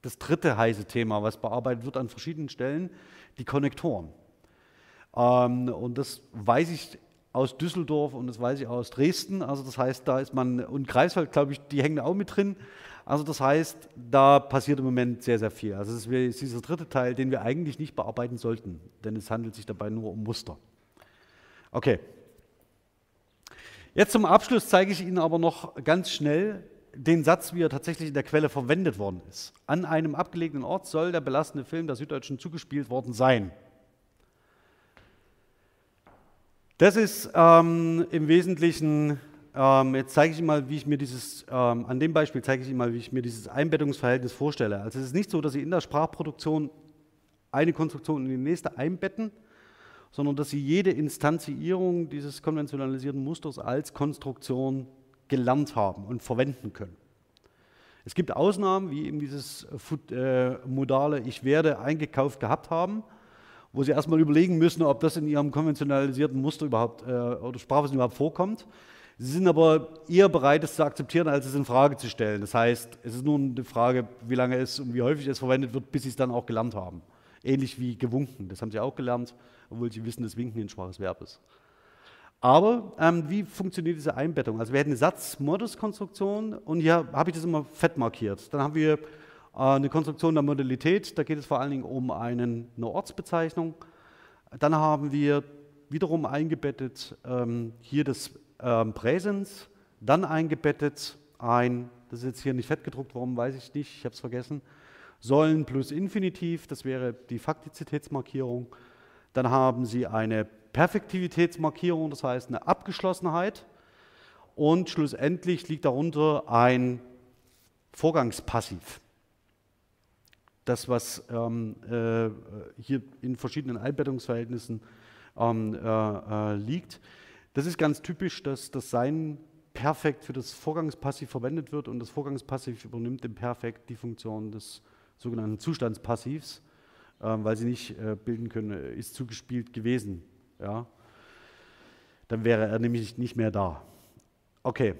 das dritte heiße Thema, was bearbeitet wird an verschiedenen Stellen, die Konnektoren. Ähm, und das weiß ich aus Düsseldorf und das weiß ich auch aus Dresden. Also das heißt, da ist man, und Greifswald, glaube ich, die hängen auch mit drin. Also das heißt, da passiert im Moment sehr, sehr viel. Also es ist dieser dritte Teil, den wir eigentlich nicht bearbeiten sollten, denn es handelt sich dabei nur um Muster. Okay. Jetzt zum Abschluss zeige ich Ihnen aber noch ganz schnell den Satz, wie er tatsächlich in der Quelle verwendet worden ist. An einem abgelegenen Ort soll der belastende Film der Süddeutschen zugespielt worden sein. Das ist ähm, im Wesentlichen, ähm, jetzt zeige ich mal, wie ich mir dieses, ähm, an dem Beispiel zeige ich Ihnen mal, wie ich mir dieses Einbettungsverhältnis vorstelle. Also es ist nicht so, dass Sie in der Sprachproduktion eine Konstruktion in die nächste einbetten, sondern dass Sie jede Instanzierung dieses konventionalisierten Musters als Konstruktion gelernt haben und verwenden können. Es gibt Ausnahmen, wie eben dieses äh, modale Ich werde eingekauft gehabt haben, wo Sie erstmal überlegen müssen, ob das in Ihrem konventionalisierten Muster überhaupt äh, oder Sprachwissen überhaupt vorkommt. Sie sind aber eher bereit, es zu akzeptieren, als es in Frage zu stellen. Das heißt, es ist nur eine Frage, wie lange es und wie häufig es verwendet wird, bis Sie es dann auch gelernt haben. Ähnlich wie gewunken, das haben Sie auch gelernt, obwohl Sie wissen, dass Winken ein schwaches Verb ist. Aber ähm, wie funktioniert diese Einbettung? Also wir hätten eine Satz-Modus-Konstruktion und hier habe ich das immer fett markiert. Dann haben wir eine Konstruktion der Modalität, da geht es vor allen Dingen um einen, eine Ortsbezeichnung. Dann haben wir wiederum eingebettet ähm, hier das ähm, Präsens, dann eingebettet ein, das ist jetzt hier nicht fett gedruckt, warum weiß ich nicht, ich habe es vergessen, Sollen plus Infinitiv, das wäre die Faktizitätsmarkierung. Dann haben Sie eine Perfektivitätsmarkierung, das heißt eine Abgeschlossenheit. Und schlussendlich liegt darunter ein Vorgangspassiv. Das, was ähm, äh, hier in verschiedenen Einbettungsverhältnissen ähm, äh, äh, liegt. Das ist ganz typisch, dass das Sein perfekt für das Vorgangspassiv verwendet wird und das Vorgangspassiv übernimmt im Perfekt die Funktion des sogenannten Zustandspassivs, äh, weil sie nicht äh, bilden können, äh, ist zugespielt gewesen. Ja? Dann wäre er nämlich nicht mehr da. Okay.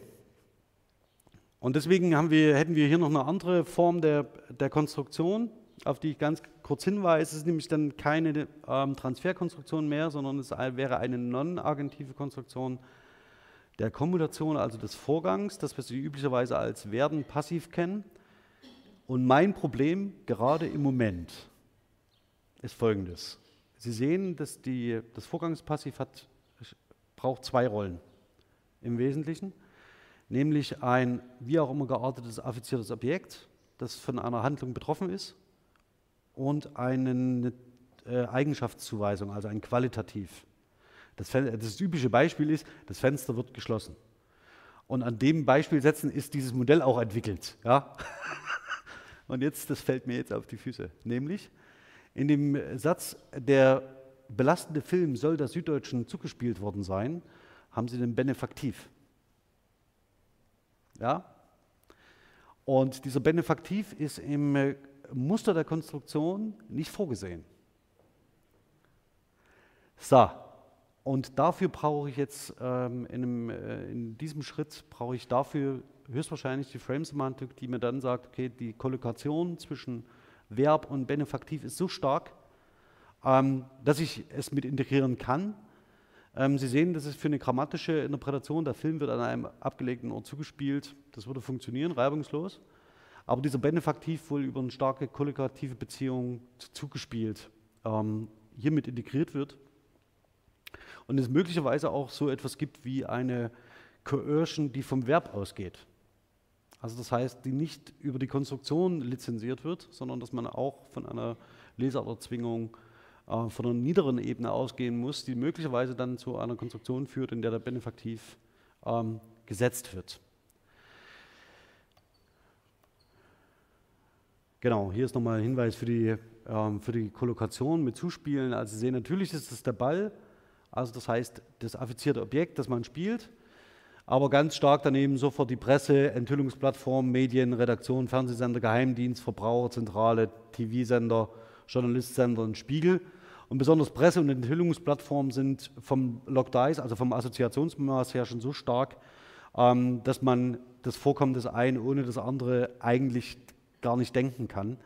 Und deswegen wir, hätten wir hier noch eine andere Form der, der Konstruktion, auf die ich ganz kurz hinweise. Es ist nämlich dann keine ähm, Transferkonstruktion mehr, sondern es wäre eine non-agentive Konstruktion der Kommutation, also des Vorgangs, das wir Sie üblicherweise als Werden passiv kennen. Und mein Problem gerade im Moment ist folgendes. Sie sehen, dass die, das Vorgangspassiv hat, braucht zwei Rollen im Wesentlichen, nämlich ein wie auch immer geartetes affiziertes Objekt, das von einer Handlung betroffen ist, und eine äh, Eigenschaftszuweisung, also ein Qualitativ. Das, das typische Beispiel ist, das Fenster wird geschlossen. Und an dem Beispiel setzen ist dieses Modell auch entwickelt. Ja? Und jetzt, das fällt mir jetzt auf die Füße, nämlich in dem Satz, der belastende Film soll der Süddeutschen zugespielt worden sein, haben sie den Benefaktiv. Ja? Und dieser Benefaktiv ist im äh, Muster der Konstruktion nicht vorgesehen. So, und dafür brauche ich jetzt ähm, in, einem, äh, in, diesem Schritt brauche ich dafür höchstwahrscheinlich die Frame-Semantik, die mir dann sagt, okay, die Kollokation zwischen Verb und Benefaktiv ist so stark, ähm, dass ich es mit integrieren kann. Ähm, Sie sehen, das ist für eine grammatische Interpretation, der Film wird an einem abgelegten Ort zugespielt, das würde funktionieren, reibungslos. Aber dieser Benefaktiv wohl über eine starke kollokative Beziehung zugespielt, ähm, hiermit integriert wird und es möglicherweise auch so etwas gibt wie eine Coercion, die vom Verb ausgeht. Also das heißt, die nicht über die Konstruktion lizenziert wird, sondern dass man auch von einer Lesererzwingung äh, von einer niederen Ebene ausgehen muss, die möglicherweise dann zu einer Konstruktion führt, in der der Benefaktiv ähm, gesetzt wird. Genau, hier ist nochmal ein Hinweis für die, ähm, für die Kollokation mit Zuspielen. Also Sie sehen, natürlich ist es der Ball, also das heißt das affizierte Objekt, das man spielt, aber ganz stark daneben sofort die Presse, Enthüllungsplattform, Medien, Redaktion, Fernsehsender, Geheimdienst, Verbraucherzentrale, TV-Sender, Journalistsender und Spiegel. Und besonders Presse- und Enthüllungsplattformen sind vom Logdice, also vom Assoziationsmaß her schon so stark, ähm, dass man das Vorkommen des einen ohne das andere eigentlich gar nicht denken kann.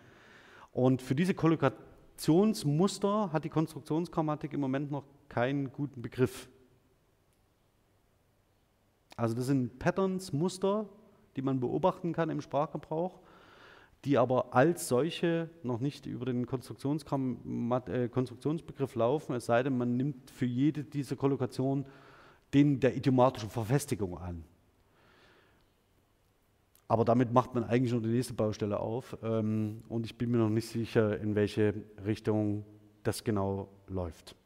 Und für diese Kollokationsmuster hat die Konstruktionsgrammatik im Moment noch keinen guten Begriff. Also das sind Patterns, Muster, die man beobachten kann im Sprachgebrauch, die aber als solche noch nicht über den äh, Konstruktionsbegriff laufen, es sei denn, man nimmt für jede dieser Kollokationen den der idiomatischen Verfestigung an. Aber damit macht man eigentlich nur die nächste Baustelle auf ähm, und ich bin mir noch nicht sicher, in welche Richtung das genau läuft.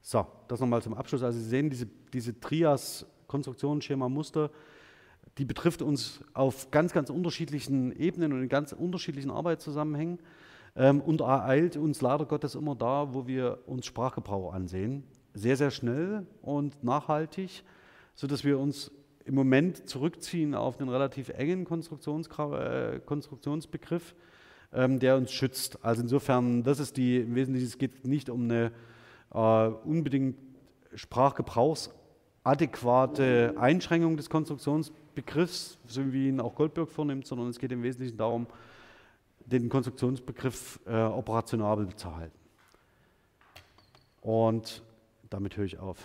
So, das nochmal zum Abschluss. Also Sie sehen, diese, diese Trias-Konstruktion, Schema, Muster, die betrifft uns auf ganz, ganz unterschiedlichen Ebenen und in ganz unterschiedlichen Arbeitszusammenhängen ähm, und ereilt uns leider Gottes immer da, wo wir uns Sprachgebrauch ansehen. Sehr, sehr schnell und nachhaltig, sodass wir uns im Moment zurückziehen auf einen relativ engen Konstruktions äh, Konstruktionsbegriff, ähm, der uns schützt. Also insofern, das ist die, im Wesentlichen, es geht nicht um eine äh, unbedingt sprachgebrauchsadäquate Einschränkung des Konstruktionsbegriffs, so wie ihn auch Goldberg vornimmt, sondern es geht im Wesentlichen darum, den Konstruktionsbegriff äh, operationabel zu halten. Und damit höre ich auf.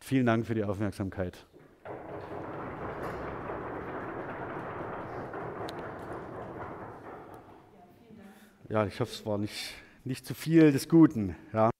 Vielen Dank für die Aufmerksamkeit. Ja, ich hoffe, es war nicht nicht zu viel des Guten. Ja.